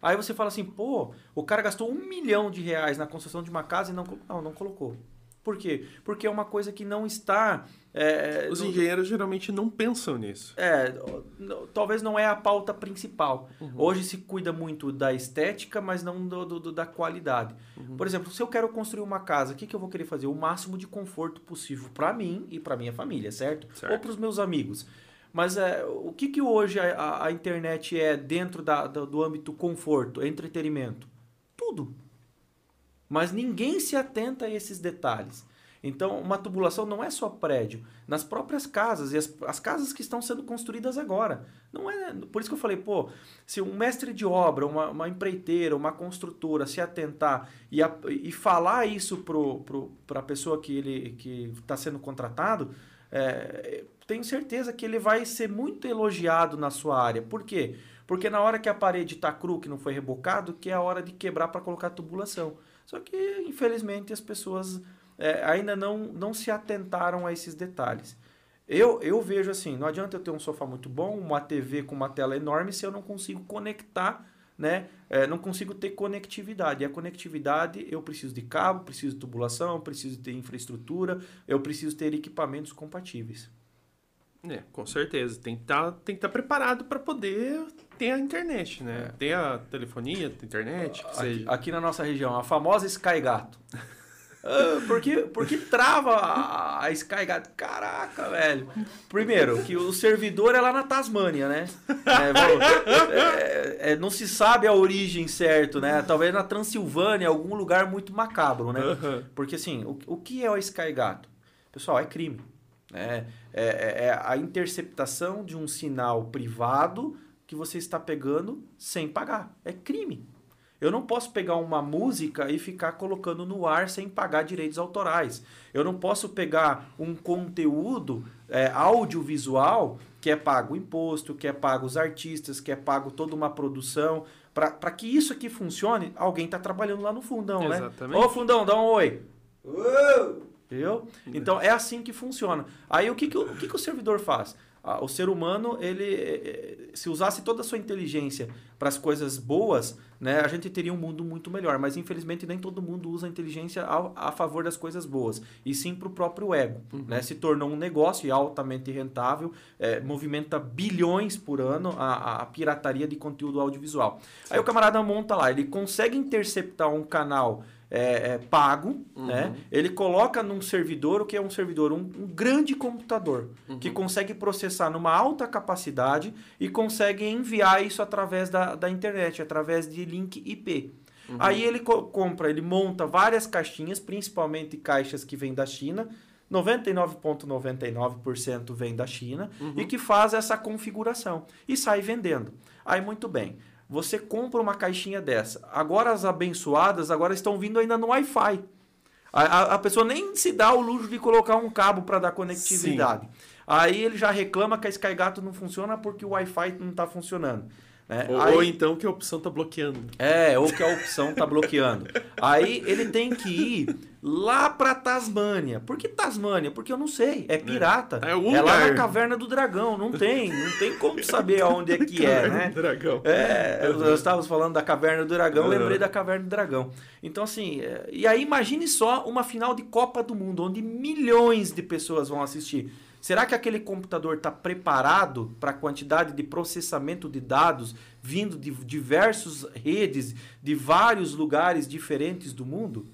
Aí você fala assim, pô, o cara gastou um milhão de reais na construção de uma casa e não, não, não colocou. Por quê? Porque é uma coisa que não está. É, Os engenheiros geralmente não pensam nisso. É, talvez não é a pauta principal. Uhum. Hoje se cuida muito da estética, mas não do, do da qualidade. Uhum. Por exemplo, se eu quero construir uma casa, o que, que eu vou querer fazer? O máximo de conforto possível para mim e para minha família, certo? certo. Ou para os meus amigos. Mas é, o que, que hoje a, a internet é dentro da, do, do âmbito conforto, entretenimento? Tudo. Mas ninguém se atenta a esses detalhes. Então, uma tubulação não é só prédio, nas próprias casas, e as, as, casas que estão sendo construídas agora. Não é, por isso que eu falei, pô, se um mestre de obra, uma, uma empreiteira, uma construtora se atentar e, a, e falar isso para pro, a pessoa que ele que está sendo contratado, é, tenho certeza que ele vai ser muito elogiado na sua área. Por quê? Porque na hora que a parede está cru, que não foi rebocado, que é a hora de quebrar para colocar tubulação. Só que, infelizmente, as pessoas é, ainda não, não se atentaram a esses detalhes. Eu, eu vejo assim, não adianta eu ter um sofá muito bom, uma TV com uma tela enorme, se eu não consigo conectar, né? É, não consigo ter conectividade. E a conectividade, eu preciso de cabo, preciso de tubulação, preciso ter infraestrutura, eu preciso ter equipamentos compatíveis. É, com certeza. Tem que tá, estar tá preparado para poder ter a internet, né? É. Ter a telefonia, a internet, aqui, aqui, na nossa região, a famosa Sky Gato. *laughs* ah, porque, porque trava a, a Sky Gato. Caraca, velho. Primeiro, que o servidor é lá na Tasmânia, né? É, é, é, não se sabe a origem certo, né? Talvez na Transilvânia, algum lugar muito macabro, né? Porque assim, o, o que é o Sky Gato? Pessoal, é crime. Né? É, é, é a interceptação de um sinal privado que você está pegando sem pagar. É crime. Eu não posso pegar uma música e ficar colocando no ar sem pagar direitos autorais. Eu não posso pegar um conteúdo é, audiovisual que é pago o imposto, que é pago os artistas, que é pago toda uma produção. Para que isso aqui funcione, alguém está trabalhando lá no fundão, né? Exatamente. né? Ô, fundão, dá um oi. Uou! Entendeu? Então é assim que funciona. Aí o que, que, o, que, que o servidor faz? Ah, o ser humano, ele eh, eh, se usasse toda a sua inteligência para as coisas boas, né, a gente teria um mundo muito melhor. Mas infelizmente nem todo mundo usa a inteligência a, a favor das coisas boas, e sim para o próprio ego. Uhum. Né? Se tornou um negócio altamente rentável, é, movimenta bilhões por ano a, a pirataria de conteúdo audiovisual. Aí o camarada monta lá, ele consegue interceptar um canal é, é, pago, uhum. né? Ele coloca num servidor, o que é um servidor? Um, um grande computador uhum. que consegue processar numa alta capacidade e consegue enviar isso através da, da internet, através de link IP. Uhum. Aí ele co compra, ele monta várias caixinhas, principalmente caixas que vêm da China, 99,99% ,99 vem da China uhum. e que faz essa configuração e sai vendendo. Aí muito bem. Você compra uma caixinha dessa. Agora as abençoadas agora estão vindo ainda no Wi-Fi. A, a, a, pessoa nem se dá o luxo de colocar um cabo para dar conectividade. Sim. Aí ele já reclama que a SkyGato não funciona porque o Wi-Fi não está funcionando. Né? Ou, Aí, ou, então que a opção está bloqueando. É, ou que a opção está bloqueando. Aí ele tem que ir lá para Tasmânia. Por que Tasmânia? Porque eu não sei. É pirata. É, é, é lá na Caverna do Dragão. Não tem. Não tem como saber *laughs* aonde é que é, né? Do Dragão. É, nós estávamos falando da Caverna do Dragão, lembrei da Caverna do Dragão. Então, assim, é, e aí imagine só uma final de Copa do Mundo, onde milhões de pessoas vão assistir. Será que aquele computador está preparado para a quantidade de processamento de dados vindo de diversas redes, de vários lugares diferentes do mundo?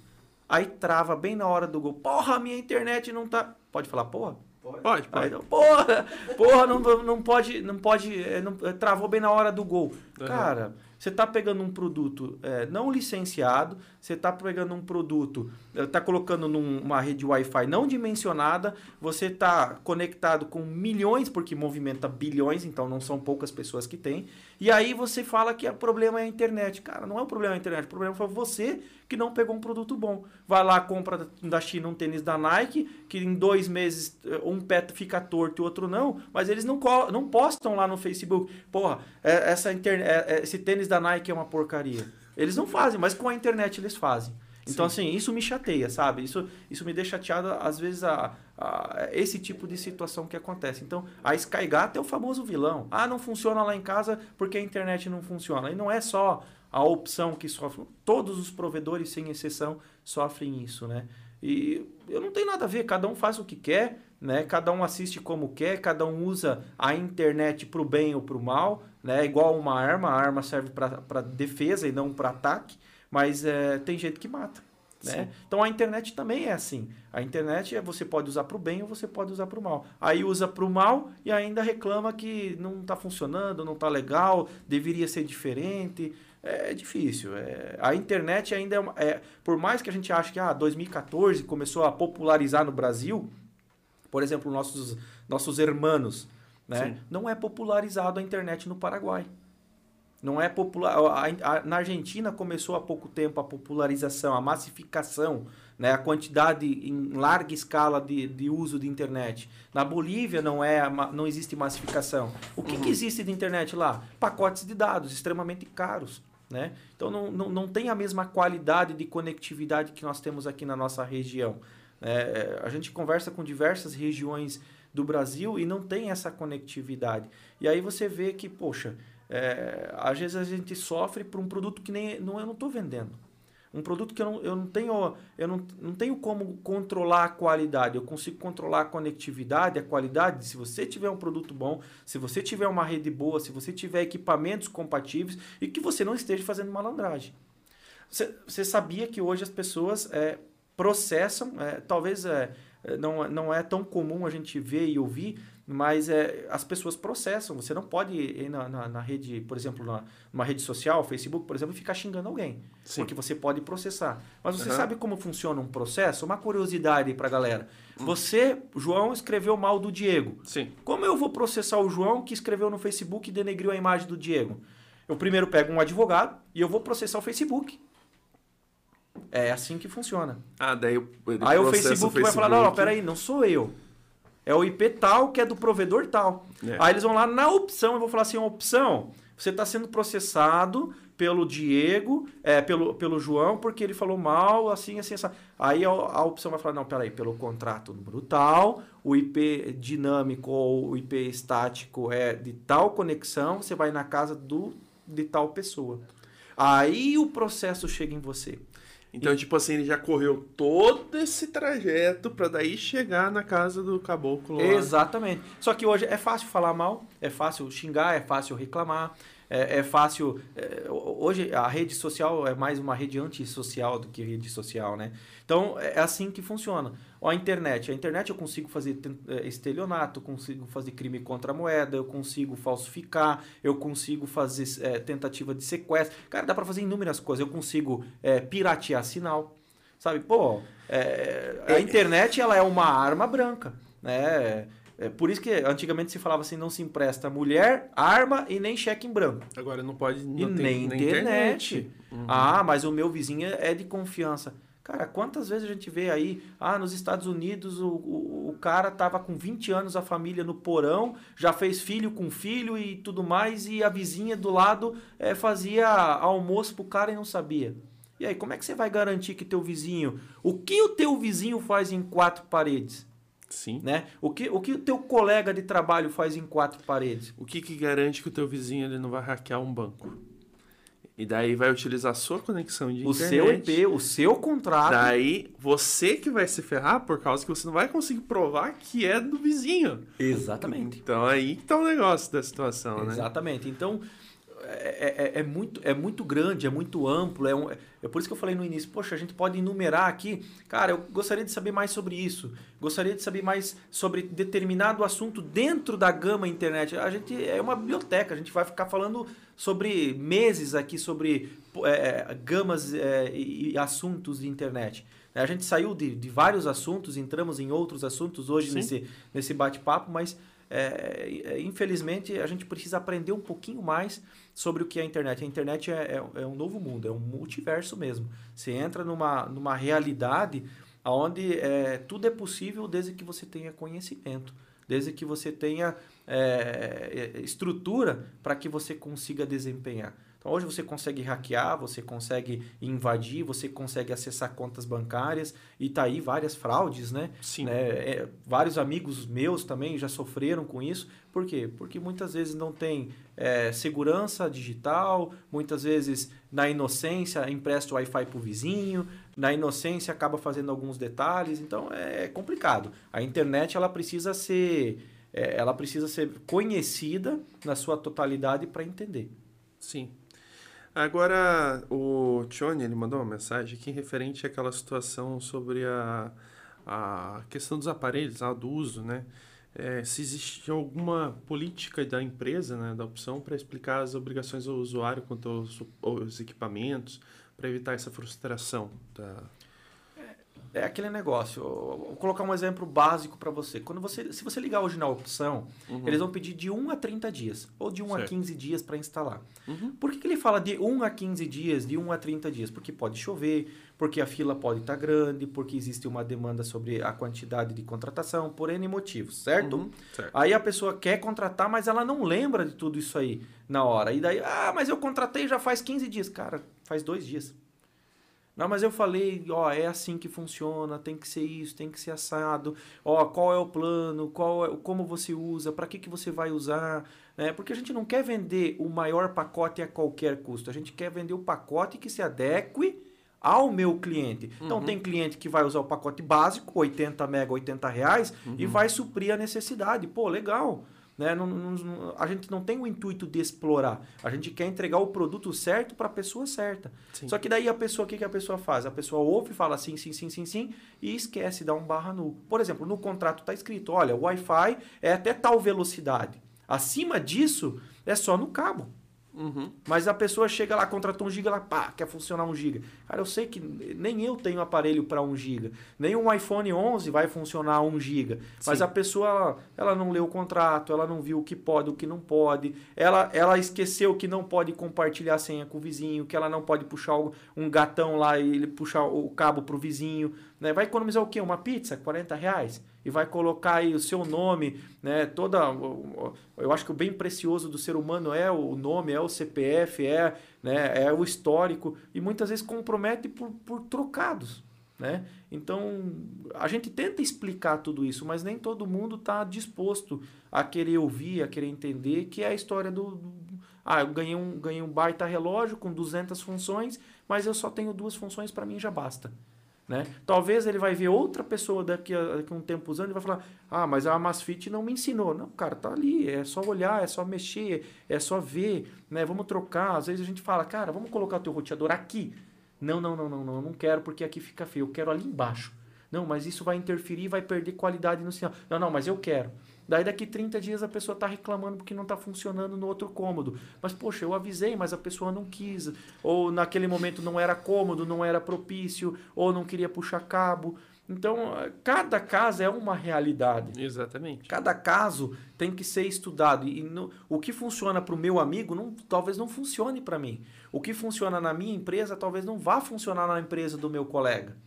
aí trava bem na hora do gol. Porra, minha internet não tá. Pode falar, porra? Pode, pode. Aí, porra, porra, não, não pode, não pode, é, não, travou bem na hora do gol. Uhum. Cara, você está pegando um produto é, não licenciado, você está pegando um produto, está colocando numa rede Wi-Fi não dimensionada, você está conectado com milhões, porque movimenta bilhões, então não são poucas pessoas que tem. E aí você fala que o problema é a internet. Cara, não é o problema a internet, o problema foi você que não pegou um produto bom. Vai lá, compra da China um tênis da Nike, que em dois meses eh, um pé fica torto e o outro não, mas eles não, não postam lá no Facebook. Porra, é, essa internet, é, esse tênis da Nike é uma porcaria. Eles não fazem, mas com a internet eles fazem. Então, Sim. assim, isso me chateia, sabe? Isso, isso me deixa chateado, às vezes, a, a, esse tipo de situação que acontece. Então, a Skygata é o famoso vilão. Ah, não funciona lá em casa porque a internet não funciona. E não é só a opção que sofre. Todos os provedores, sem exceção, sofrem isso, né? E eu não tenho nada a ver, cada um faz o que quer, né? Cada um assiste como quer, cada um usa a internet para o bem ou para o mal, né? Igual uma arma, a arma serve para defesa e não para ataque, mas é, tem gente que mata. Né? Então a internet também é assim. A internet é, você pode usar para o bem ou você pode usar para o mal. Aí usa para o mal e ainda reclama que não está funcionando, não está legal, deveria ser diferente é difícil. É, a internet ainda é, uma, é, Por mais que a gente ache que ah, 2014 começou a popularizar no Brasil, por exemplo, nossos, nossos hermanos, né? Não é popularizado a internet no Paraguai. Não é popular. A, a, na Argentina começou há pouco tempo a popularização, a massificação, né? a quantidade em larga escala de, de uso de internet. Na Bolívia não é não existe massificação. O que, uhum. que existe de internet lá? Pacotes de dados extremamente caros. Né? Então não, não, não tem a mesma qualidade de conectividade que nós temos aqui na nossa região. É, a gente conversa com diversas regiões do Brasil e não tem essa conectividade. E aí você vê que, poxa, é, às vezes a gente sofre por um produto que nem não, eu não estou vendendo. Um produto que eu não, eu não tenho, eu não, não tenho como controlar a qualidade. Eu consigo controlar a conectividade, a qualidade. Se você tiver um produto bom, se você tiver uma rede boa, se você tiver equipamentos compatíveis e que você não esteja fazendo malandragem. Você, você sabia que hoje as pessoas é, processam, é, talvez é, não, não é tão comum a gente ver e ouvir, mas é, as pessoas processam. Você não pode ir na, na, na rede, por exemplo, na, numa rede social, Facebook, por exemplo, e ficar xingando alguém. Sim. Porque você pode processar. Mas você uhum. sabe como funciona um processo? Uma curiosidade para a galera. Hum. Você, João, escreveu mal do Diego. Sim. Como eu vou processar o João que escreveu no Facebook e denegriu a imagem do Diego? Eu primeiro pego um advogado e eu vou processar o Facebook. É assim que funciona. Ah, daí eu, Aí o Facebook, o Facebook vai falar, não, não, peraí, não sou eu. É o IP tal que é do provedor tal. É. Aí eles vão lá na opção e vou falar assim, opção, você está sendo processado pelo Diego, é, pelo, pelo João, porque ele falou mal, assim, assim, assim. Aí a, a opção vai falar, não, peraí, pelo contrato número tal, o IP dinâmico ou o IP estático é de tal conexão, você vai na casa do, de tal pessoa. Aí o processo chega em você. Então, e... tipo assim, ele já correu todo esse trajeto para daí chegar na casa do caboclo. Lá. Exatamente. Só que hoje é fácil falar mal, é fácil xingar, é fácil reclamar, é, é fácil. É, hoje a rede social é mais uma rede antissocial do que rede social, né? Então é assim que funciona. Ó, a internet. A internet eu consigo fazer é, estelionato, consigo fazer crime contra a moeda, eu consigo falsificar, eu consigo fazer é, tentativa de sequestro. Cara, dá para fazer inúmeras coisas. Eu consigo é, piratear sinal. Sabe, pô, é, a internet ela é uma arma branca, né? É por isso que antigamente se falava assim, não se empresta mulher, arma e nem cheque em branco. Agora não pode não e nem internet. internet. Uhum. Ah, mas o meu vizinho é de confiança. Cara, quantas vezes a gente vê aí, ah, nos Estados Unidos o, o, o, cara tava com 20 anos, a família no porão, já fez filho com filho e tudo mais, e a vizinha do lado é, fazia almoço pro cara e não sabia. E aí, como é que você vai garantir que teu vizinho, o que o teu vizinho faz em quatro paredes? Sim. Né? O que o que o teu colega de trabalho faz em quatro paredes? O que, que garante que o teu vizinho ele não vai hackear um banco? E daí vai utilizar a sua conexão de o internet. O seu IP, o seu contrato. Daí você que vai se ferrar por causa que você não vai conseguir provar que é do vizinho. Exatamente. Então aí que tá o negócio da situação, Exatamente. né? Exatamente. Então, é, é, é, muito, é muito grande, é muito amplo. É, um, é por isso que eu falei no início, poxa, a gente pode enumerar aqui. Cara, eu gostaria de saber mais sobre isso. Gostaria de saber mais sobre determinado assunto dentro da gama internet. A gente é uma biblioteca, a gente vai ficar falando sobre meses aqui, sobre é, gamas é, e assuntos de internet. A gente saiu de, de vários assuntos, entramos em outros assuntos hoje nesse, nesse bate-papo, mas é, é, infelizmente, a gente precisa aprender um pouquinho mais sobre o que é a internet. A internet é, é, é um novo mundo, é um multiverso mesmo. Você entra numa, numa realidade onde é, tudo é possível desde que você tenha conhecimento, desde que você tenha é, é, estrutura para que você consiga desempenhar. Então, hoje você consegue hackear, você consegue invadir, você consegue acessar contas bancárias e tá aí várias fraudes, né? Sim. Né? É, vários amigos meus também já sofreram com isso. Por quê? Porque muitas vezes não tem é, segurança digital, muitas vezes na inocência empresta o Wi-Fi para o vizinho, na inocência acaba fazendo alguns detalhes, então é complicado. A internet ela precisa ser, é, ela precisa ser conhecida na sua totalidade para entender. Sim. Agora, o Tione, ele mandou uma mensagem aqui referente àquela situação sobre a, a questão dos aparelhos, a do uso, né? É, se existe alguma política da empresa, né, da opção, para explicar as obrigações do usuário quanto aos, aos equipamentos, para evitar essa frustração da, é aquele negócio. Vou colocar um exemplo básico para você. Quando você, se você ligar hoje na opção, uhum. eles vão pedir de 1 a 30 dias ou de 1 certo. a 15 dias para instalar. Uhum. Por que, que, ele fala de 1 a 15 dias, de 1 a 30 dias? Porque pode chover, porque a fila pode estar tá grande, porque existe uma demanda sobre a quantidade de contratação, por N motivos, certo? Uhum. certo? Aí a pessoa quer contratar, mas ela não lembra de tudo isso aí na hora. E daí, ah, mas eu contratei já faz 15 dias. Cara, faz dois dias. Não, mas eu falei, ó, é assim que funciona, tem que ser isso, tem que ser assado. Ó, qual é o plano, qual é, como você usa, para que, que você vai usar, né? Porque a gente não quer vender o maior pacote a qualquer custo. A gente quer vender o pacote que se adeque ao meu cliente. Então, uhum. tem cliente que vai usar o pacote básico, 80 mega, 80 reais, uhum. e vai suprir a necessidade. Pô, legal. Né? Não, não, a gente não tem o intuito de explorar. A gente quer entregar o produto certo para a pessoa certa. Sim. Só que daí a pessoa, o que, que a pessoa faz? A pessoa ouve e fala sim, sim, sim, sim, sim, e esquece, dá um barra nu. Por exemplo, no contrato está escrito, olha, o Wi-Fi é até tal velocidade. Acima disso, é só no cabo. Uhum. Mas a pessoa chega lá, contratou um giga, ela pá, quer funcionar um giga. Cara, eu sei que nem eu tenho aparelho para um giga. Nem um iPhone 11 vai funcionar um giga. Sim. Mas a pessoa, ela, ela não leu o contrato, ela não viu o que pode, o que não pode. Ela, ela esqueceu que não pode compartilhar a senha com o vizinho, que ela não pode puxar um gatão lá e ele puxar o cabo pro vizinho. Né? Vai economizar o quê? Uma pizza? 40 reais? E vai colocar aí o seu nome, né? Toda. Eu acho que o bem precioso do ser humano é o nome, é o CPF, é, né? é o histórico. E muitas vezes compromete por, por trocados. Né? Então, a gente tenta explicar tudo isso, mas nem todo mundo está disposto a querer ouvir, a querer entender que é a história do, do. ah, eu ganhei um, ganhei um baita relógio com 200 funções, mas eu só tenho duas funções, para mim já basta. Né? Talvez ele vai ver outra pessoa daqui a, daqui a um tempo usando e vai falar: Ah, mas a Amazfit não me ensinou. Não, cara, tá ali, é só olhar, é só mexer, é só ver, né? Vamos trocar. Às vezes a gente fala: Cara, vamos colocar o teu roteador aqui. Não, não, não, não, não, eu não quero porque aqui fica feio, eu quero ali embaixo. Não, mas isso vai interferir, vai perder qualidade no sinal. Não, não, mas eu quero. Daí daqui 30 dias a pessoa está reclamando porque não está funcionando no outro cômodo. Mas poxa, eu avisei, mas a pessoa não quis. Ou naquele momento não era cômodo, não era propício, ou não queria puxar cabo. Então, cada caso é uma realidade. Exatamente. Cada caso tem que ser estudado. E no, o que funciona para o meu amigo não, talvez não funcione para mim. O que funciona na minha empresa talvez não vá funcionar na empresa do meu colega.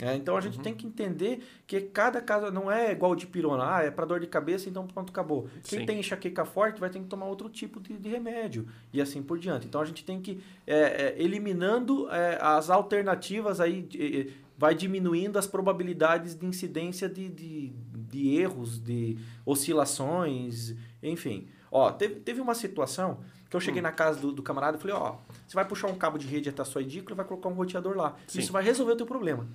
É, então a gente uhum. tem que entender que cada caso não é igual de pirona, ah, é para dor de cabeça, então pronto, acabou. Quem Sim. tem enxaqueca forte vai ter que tomar outro tipo de, de remédio e assim por diante. Então a gente tem que é, é, eliminando é, as alternativas aí, de, vai diminuindo as probabilidades de incidência de, de, de erros, de oscilações, enfim. Ó, teve, teve uma situação que eu cheguei hum. na casa do, do camarada e falei, ó, você vai puxar um cabo de rede até a sua edícula e vai colocar um roteador lá. Sim. Isso vai resolver o teu problema.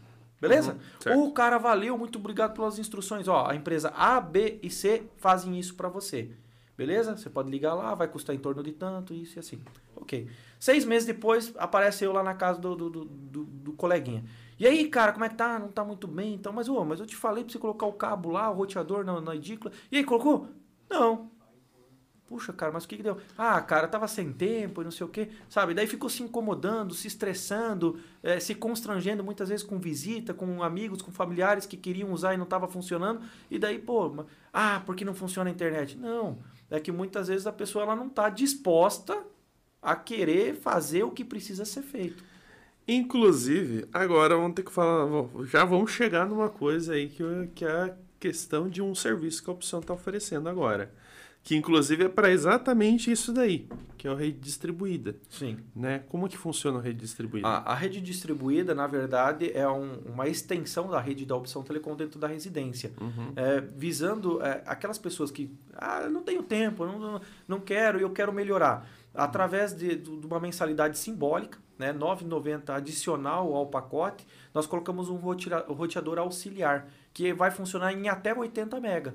Beleza? Uhum, o cara valeu, muito obrigado pelas instruções. Ó, a empresa A, B e C fazem isso para você. Beleza? Você pode ligar lá, vai custar em torno de tanto, isso e assim. Ok. Seis meses depois, aparece eu lá na casa do, do, do, do, coleguinha. E aí, cara, como é que tá? Não tá muito bem, então. Mas, ô, mas eu te falei pra você colocar o cabo lá, o roteador na, na edícula. E aí, colocou? Não. Puxa, cara, mas o que, que deu? Ah, cara, tava sem tempo e não sei o quê, sabe? Daí ficou se incomodando, se estressando, é, se constrangendo muitas vezes com visita, com amigos, com familiares que queriam usar e não tava funcionando. E daí, pô, ah, porque não funciona a internet? Não, é que muitas vezes a pessoa ela não tá disposta a querer fazer o que precisa ser feito. Inclusive, agora vamos ter que falar, já vamos chegar numa coisa aí que, que é a questão de um serviço que a opção está oferecendo agora que inclusive é para exatamente isso daí, que é a rede distribuída. Sim. Né? Como que funciona a rede distribuída? A, a rede distribuída, na verdade, é um, uma extensão da rede da opção telecom dentro da residência, uhum. é, visando é, aquelas pessoas que ah, não tenho tempo, não, não, quero e eu quero melhorar. Através de, de uma mensalidade simbólica, né, R$ 9,90 adicional ao pacote, nós colocamos um roteador auxiliar, que vai funcionar em até 80 MB.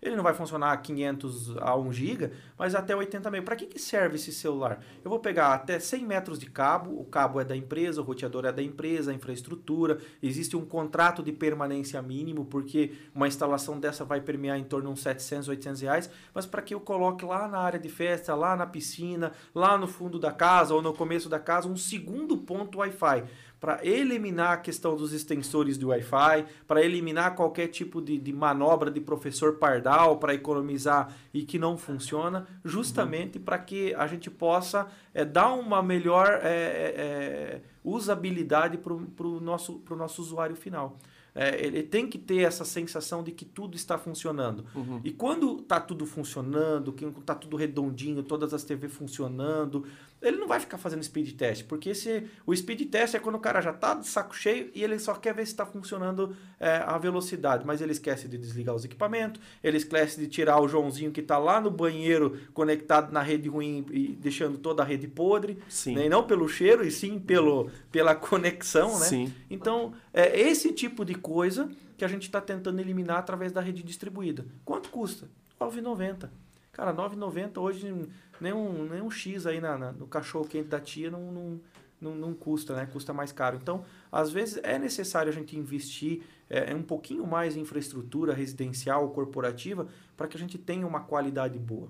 Ele não vai funcionar a 500 a 1 GB, mas até 80 MB. Para que, que serve esse celular? Eu vou pegar até 100 metros de cabo, o cabo é da empresa, o roteador é da empresa, a infraestrutura, existe um contrato de permanência mínimo, porque uma instalação dessa vai permear em torno de uns 700, 800 reais, mas para que eu coloque lá na área de festa, lá na piscina, lá no fundo da casa ou no começo da casa, um segundo ponto Wi-Fi para eliminar a questão dos extensores do Wi-Fi, para eliminar qualquer tipo de, de, manobra de professor pardal para economizar e que não funciona, justamente uhum. para que a gente possa é, dar uma melhor é, é, usabilidade para o nosso, nosso usuário final. É, ele tem que ter essa sensação de que tudo está funcionando. Uhum. E quando está tudo funcionando, que está tudo redondinho, todas as TVs funcionando, ele não vai ficar fazendo speed test, porque esse, o speed test é quando o cara já está de saco cheio e ele só quer ver se está funcionando é, a velocidade, mas ele esquece de desligar os equipamentos, ele esquece de tirar o Joãozinho que está lá no banheiro conectado na rede ruim e deixando toda a rede podre, né? e não pelo cheiro, e sim pelo, pela conexão. Né? Sim. Então, é esse tipo de coisa que a gente está tentando eliminar através da rede distribuída. Quanto custa? R$ 9,90. Cara, R$ 9,90 hoje nem um, nem um X aí na, na, no cachorro quente da tia não, não, não, não, custa, né? Custa mais caro. Então, às vezes é necessário a gente investir é, um pouquinho mais em infraestrutura residencial, corporativa, para que a gente tenha uma qualidade boa.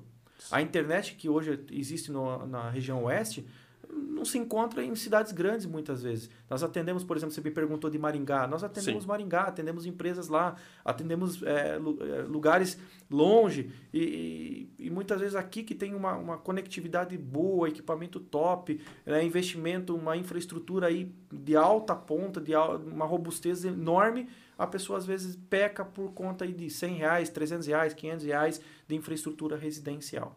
A internet que hoje existe no, na região oeste, não se encontra em cidades grandes muitas vezes. Nós atendemos, por exemplo, você me perguntou de Maringá, nós atendemos Sim. Maringá, atendemos empresas lá, atendemos é, lugares longe e, e, muitas vezes aqui que tem uma, uma conectividade boa, equipamento top, né, investimento, uma infraestrutura aí de alta ponta, de uma robustez enorme, a pessoa às vezes peca por conta aí de 100 reais, 300 reais, 500 reais de infraestrutura residencial.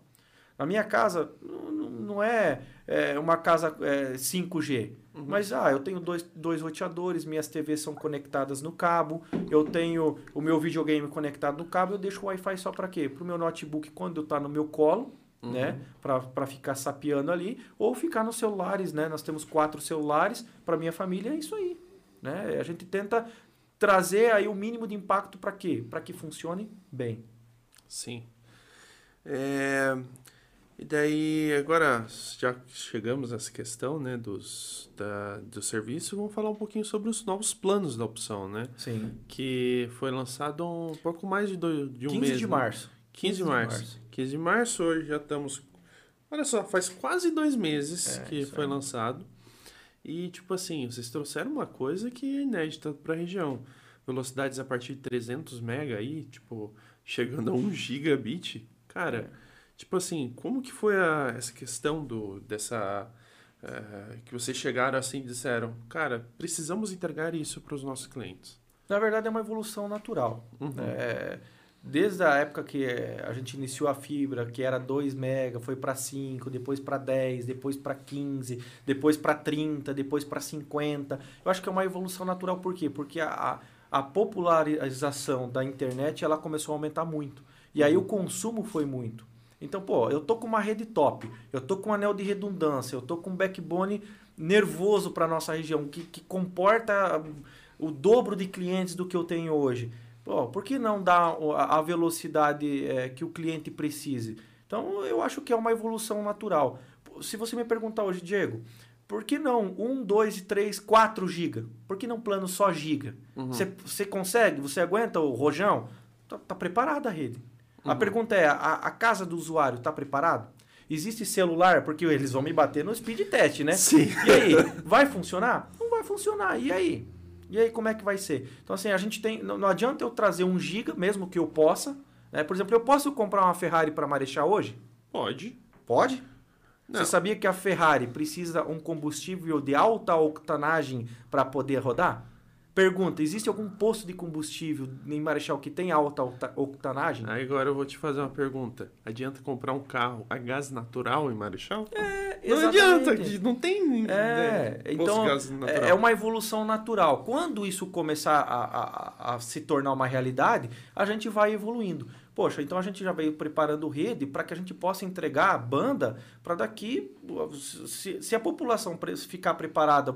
Na minha casa, não, não é, é, uma casa é, 5G, uhum. mas ah, eu tenho dois, dois roteadores, minhas TVs são conectadas no cabo, eu tenho o meu videogame conectado no cabo, eu deixo o Wi-Fi só para quê? Para o meu notebook quando está no meu colo, uhum. né? Para ficar sapeando ali, ou ficar nos celulares, né? Nós temos quatro celulares para minha família, é isso aí. Né? A gente tenta trazer aí o mínimo de impacto para quê? Para que funcione bem. Sim. É, e daí, agora, já chegamos nessa questão né, dos, da, do serviço, vamos falar um pouquinho sobre os novos planos da opção, né? Sim. Que foi lançado um pouco mais de, dois, de um 15 mês. 15 de março. Né? 15, 15 de março. março. 15 de março, hoje já estamos... Olha só, faz quase dois meses é, que foi é. lançado. E, tipo assim, vocês trouxeram uma coisa que é inédita para a região. Velocidades a partir de 300 MB aí, tipo, chegando a 1 *laughs* gigabit. Cara... É Tipo assim, como que foi a, essa questão do dessa uh, que vocês chegaram assim e disseram, cara, precisamos entregar isso para os nossos clientes? Na verdade é uma evolução natural. Uhum. É, desde a época que a gente iniciou a fibra, que era 2 mega, foi para 5, depois para 10, depois para 15, depois para 30, depois para 50. Eu acho que é uma evolução natural por quê? Porque a, a popularização da internet ela começou a aumentar muito. E aí uhum. o consumo foi muito. Então, pô, eu tô com uma rede top, eu tô com um anel de redundância, eu tô com um backbone nervoso para nossa região, que, que comporta o dobro de clientes do que eu tenho hoje. Pô, por que não dar a velocidade é, que o cliente precise? Então, eu acho que é uma evolução natural. Se você me perguntar hoje, Diego, por que não 1, 2, 3, 4 GB? Por que não plano só giga? Uhum. Você, você consegue? Você aguenta o rojão? Tá, tá preparada a rede. Uhum. A pergunta é, a, a casa do usuário está preparado? Existe celular? Porque eles vão me bater no speed test, né? Sim. E aí, vai funcionar? Não vai funcionar. E aí? E aí, como é que vai ser? Então, assim, a gente tem... Não, não adianta eu trazer um giga, mesmo que eu possa. Né? Por exemplo, eu posso comprar uma Ferrari para Marechal hoje? Pode. Pode? Não. Você sabia que a Ferrari precisa um combustível de alta octanagem para poder rodar? Pergunta: existe algum posto de combustível em Marechal que tem alta octanagem? Agora eu vou te fazer uma pergunta. Adianta comprar um carro a gás natural em Marechal? É, não adianta, não tem. É, né, então é uma evolução natural. Quando isso começar a, a, a se tornar uma realidade, a gente vai evoluindo. Poxa, então a gente já veio preparando rede para que a gente possa entregar a banda para daqui. Se, se, a população ficar preparada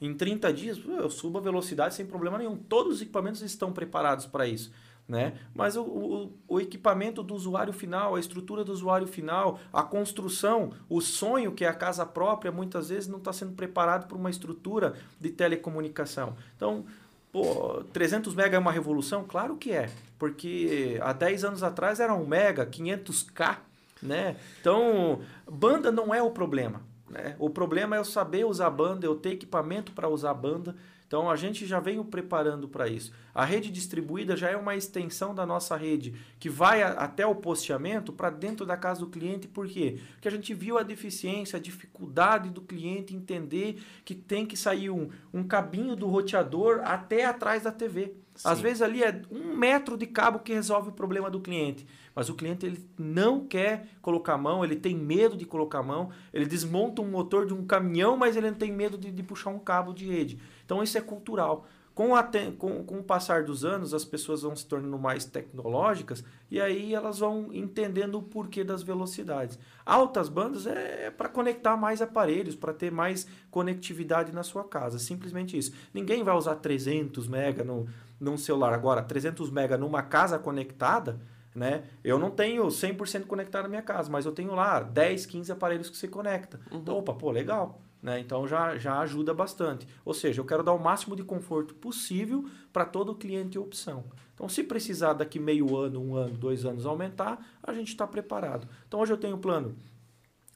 em 30 dias, eu subo a velocidade sem problema nenhum. Todos os equipamentos estão preparados para isso. Né? Mas o, o, o, equipamento do usuário final, a estrutura do usuário final, a construção, o sonho que é a casa própria, muitas vezes não está sendo preparado para uma estrutura de telecomunicação. Então, Pô, 300 mega é uma revolução? Claro que é, porque há 10 anos atrás era 1 mega, 500k, né? Então, banda não é o problema, né? O problema é eu saber usar banda, eu ter equipamento para usar banda, então a gente já vem preparando para isso. A rede distribuída já é uma extensão da nossa rede que vai a, até o posteamento para dentro da casa do cliente. Por quê? Porque a gente viu a deficiência, a dificuldade do cliente entender que tem que sair um, um cabinho do roteador até atrás da TV. Sim. Às vezes ali é um metro de cabo que resolve o problema do cliente. Mas o cliente ele não quer colocar a mão, ele tem medo de colocar a mão, ele desmonta um motor de um caminhão, mas ele não tem medo de, de puxar um cabo de rede. Então isso é cultural. Com, a, com, com o passar dos anos, as pessoas vão se tornando mais tecnológicas e aí elas vão entendendo o porquê das velocidades. Altas bandas é, é para conectar mais aparelhos, para ter mais conectividade na sua casa. Simplesmente isso. Ninguém vai usar 300 mega no, num celular. Agora, 300 mega numa casa conectada, né? Eu não tenho 100% conectado na minha casa, mas eu tenho lá 10, 15 aparelhos que você conecta. Uhum. Então, opa, pô, legal. Né? Então já, já ajuda bastante. Ou seja, eu quero dar o máximo de conforto possível para todo cliente e opção. Então, se precisar daqui meio ano, um ano, dois anos aumentar, a gente está preparado. Então, hoje eu tenho o plano,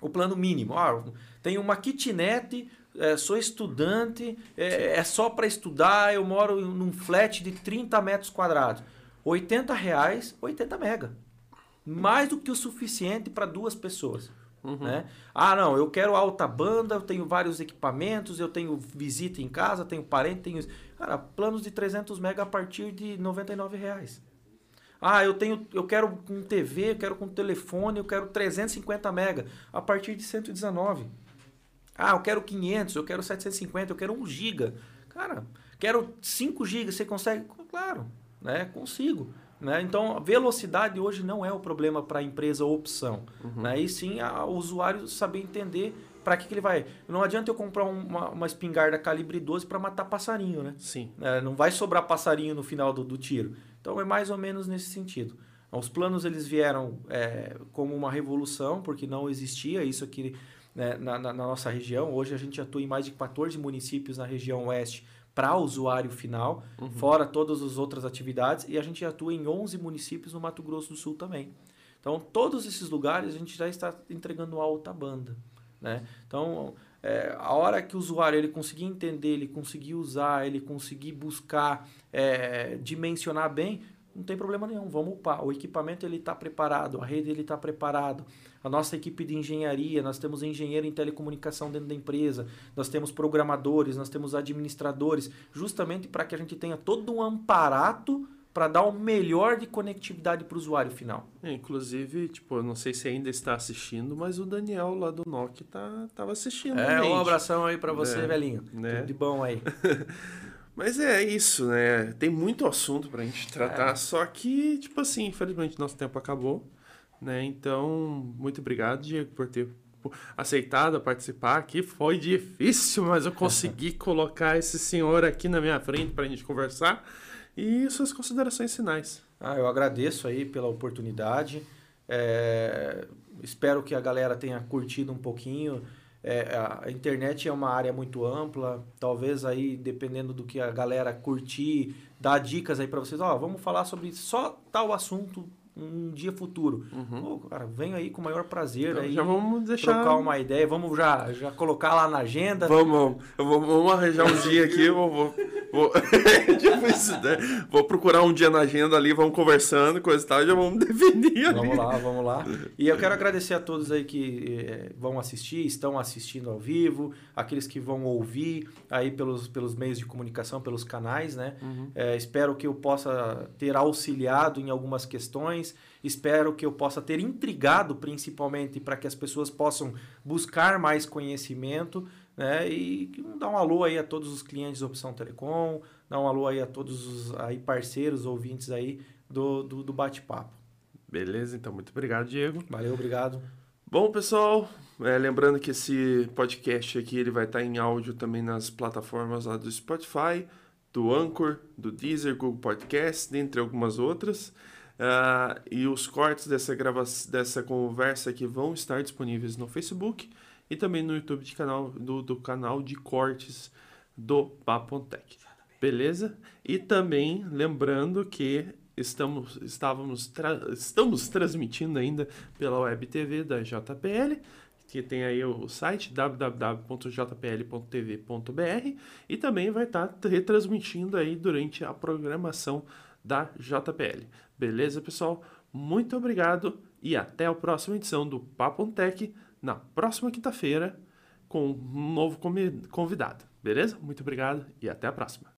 o plano mínimo. Ah, tenho uma kitnet, é, sou estudante, é, é só para estudar, eu moro num flat de 30 metros quadrados. 80 reais, 80 mega. Mais do que o suficiente para duas pessoas. Uhum. Né? Ah, não, eu quero alta banda, eu tenho vários equipamentos, eu tenho visita em casa, tenho parente, tenho. Cara, planos de 300 mega a partir de 99 reais. Ah, eu tenho, eu quero com TV, eu quero com telefone, eu quero 350 mega a partir de 119. Ah, eu quero 500, eu quero 750, eu quero 1 giga. Cara, quero 5 gigas, você consegue? Claro, né? Consigo. Né? Então, velocidade hoje não é o problema para a empresa ou opção. Uhum. Né? E sim a, o usuário saber entender para que, que ele vai. Não adianta eu comprar uma, uma espingarda calibre 12 para matar passarinho, né? Sim. É, não vai sobrar passarinho no final do, do, tiro. Então, é mais ou menos nesse sentido. Os planos eles vieram é, como uma revolução, porque não existia isso aqui né, na, na, na nossa região. Hoje a gente atua em mais de 14 municípios na região oeste para o usuário final, uhum. fora todas as outras atividades, e a gente atua em 11 municípios no Mato Grosso do Sul também. Então, todos esses lugares a gente já está entregando alta banda. Né? Então, é, a hora que o usuário ele conseguir entender, ele conseguir usar, ele conseguir buscar, é, dimensionar bem, não tem problema nenhum, vamos upar. O equipamento ele está preparado, a rede ele está preparado, a nossa equipe de engenharia, nós temos engenheiro em telecomunicação dentro da empresa, nós temos programadores, nós temos administradores, justamente para que a gente tenha todo um amparato para dar o melhor de conectividade para o usuário final. É, inclusive, tipo, eu não sei se ainda está assistindo, mas o Daniel lá do Nokia tá, tava assistindo. É, um abração aí para você, é, velhinho. Né? Tudo de bom aí. *laughs* Mas é isso, né? Tem muito assunto pra gente tratar, é. só que, tipo assim, infelizmente nosso tempo acabou, né? Então, muito obrigado, Diego, por ter aceitado participar aqui. Foi difícil, mas eu consegui *laughs* colocar esse senhor aqui na minha frente pra gente conversar. E suas considerações finais. Ah, eu agradeço aí pela oportunidade. É, espero que a galera tenha curtido um pouquinho. É, a internet é uma área muito ampla, talvez aí, dependendo do que a galera curtir, dar dicas aí para vocês, ó, vamos falar sobre só tal assunto um dia futuro. Uhum. Pô, cara, venho aí com o maior prazer então, aí. Já vamos deixar. Trocar uma ideia, vamos já, já colocar lá na agenda. Vamos, vamos, vamos arranjar um dia aqui, eu vou. vou *laughs* tipo isso, né? Vou procurar um dia na agenda ali, vamos conversando, coisa e tal, já vamos *laughs* definir ali. Vamos lá, vamos lá. E eu quero agradecer a todos aí que eh, vão assistir, estão assistindo ao vivo, aqueles que vão ouvir aí pelos, pelos meios de comunicação, pelos canais, né? Uhum. É, espero que eu possa ter auxiliado em algumas questões Espero que eu possa ter intrigado, principalmente, para que as pessoas possam buscar mais conhecimento. Né? E dar um alô aí a todos os clientes da Opção Telecom, dar um alô aí a todos os aí parceiros, ouvintes aí do, do, do bate-papo. Beleza, então muito obrigado, Diego. Valeu, obrigado. Bom, pessoal, é, lembrando que esse podcast aqui ele vai estar em áudio também nas plataformas lá do Spotify, do Anchor, do Deezer, Google Podcast, dentre algumas outras. Uh, e os cortes dessa, grava dessa conversa aqui vão estar disponíveis no Facebook e também no YouTube de canal, do, do canal de cortes do Papontec. Beleza? E também lembrando que estamos, estávamos tra estamos transmitindo ainda pela web TV da JPL, que tem aí o site www.jpl.tv.br e também vai estar retransmitindo aí durante a programação da JPL. Beleza, pessoal? Muito obrigado e até a próxima edição do Papo Tech na próxima quinta-feira com um novo convidado. Beleza? Muito obrigado e até a próxima.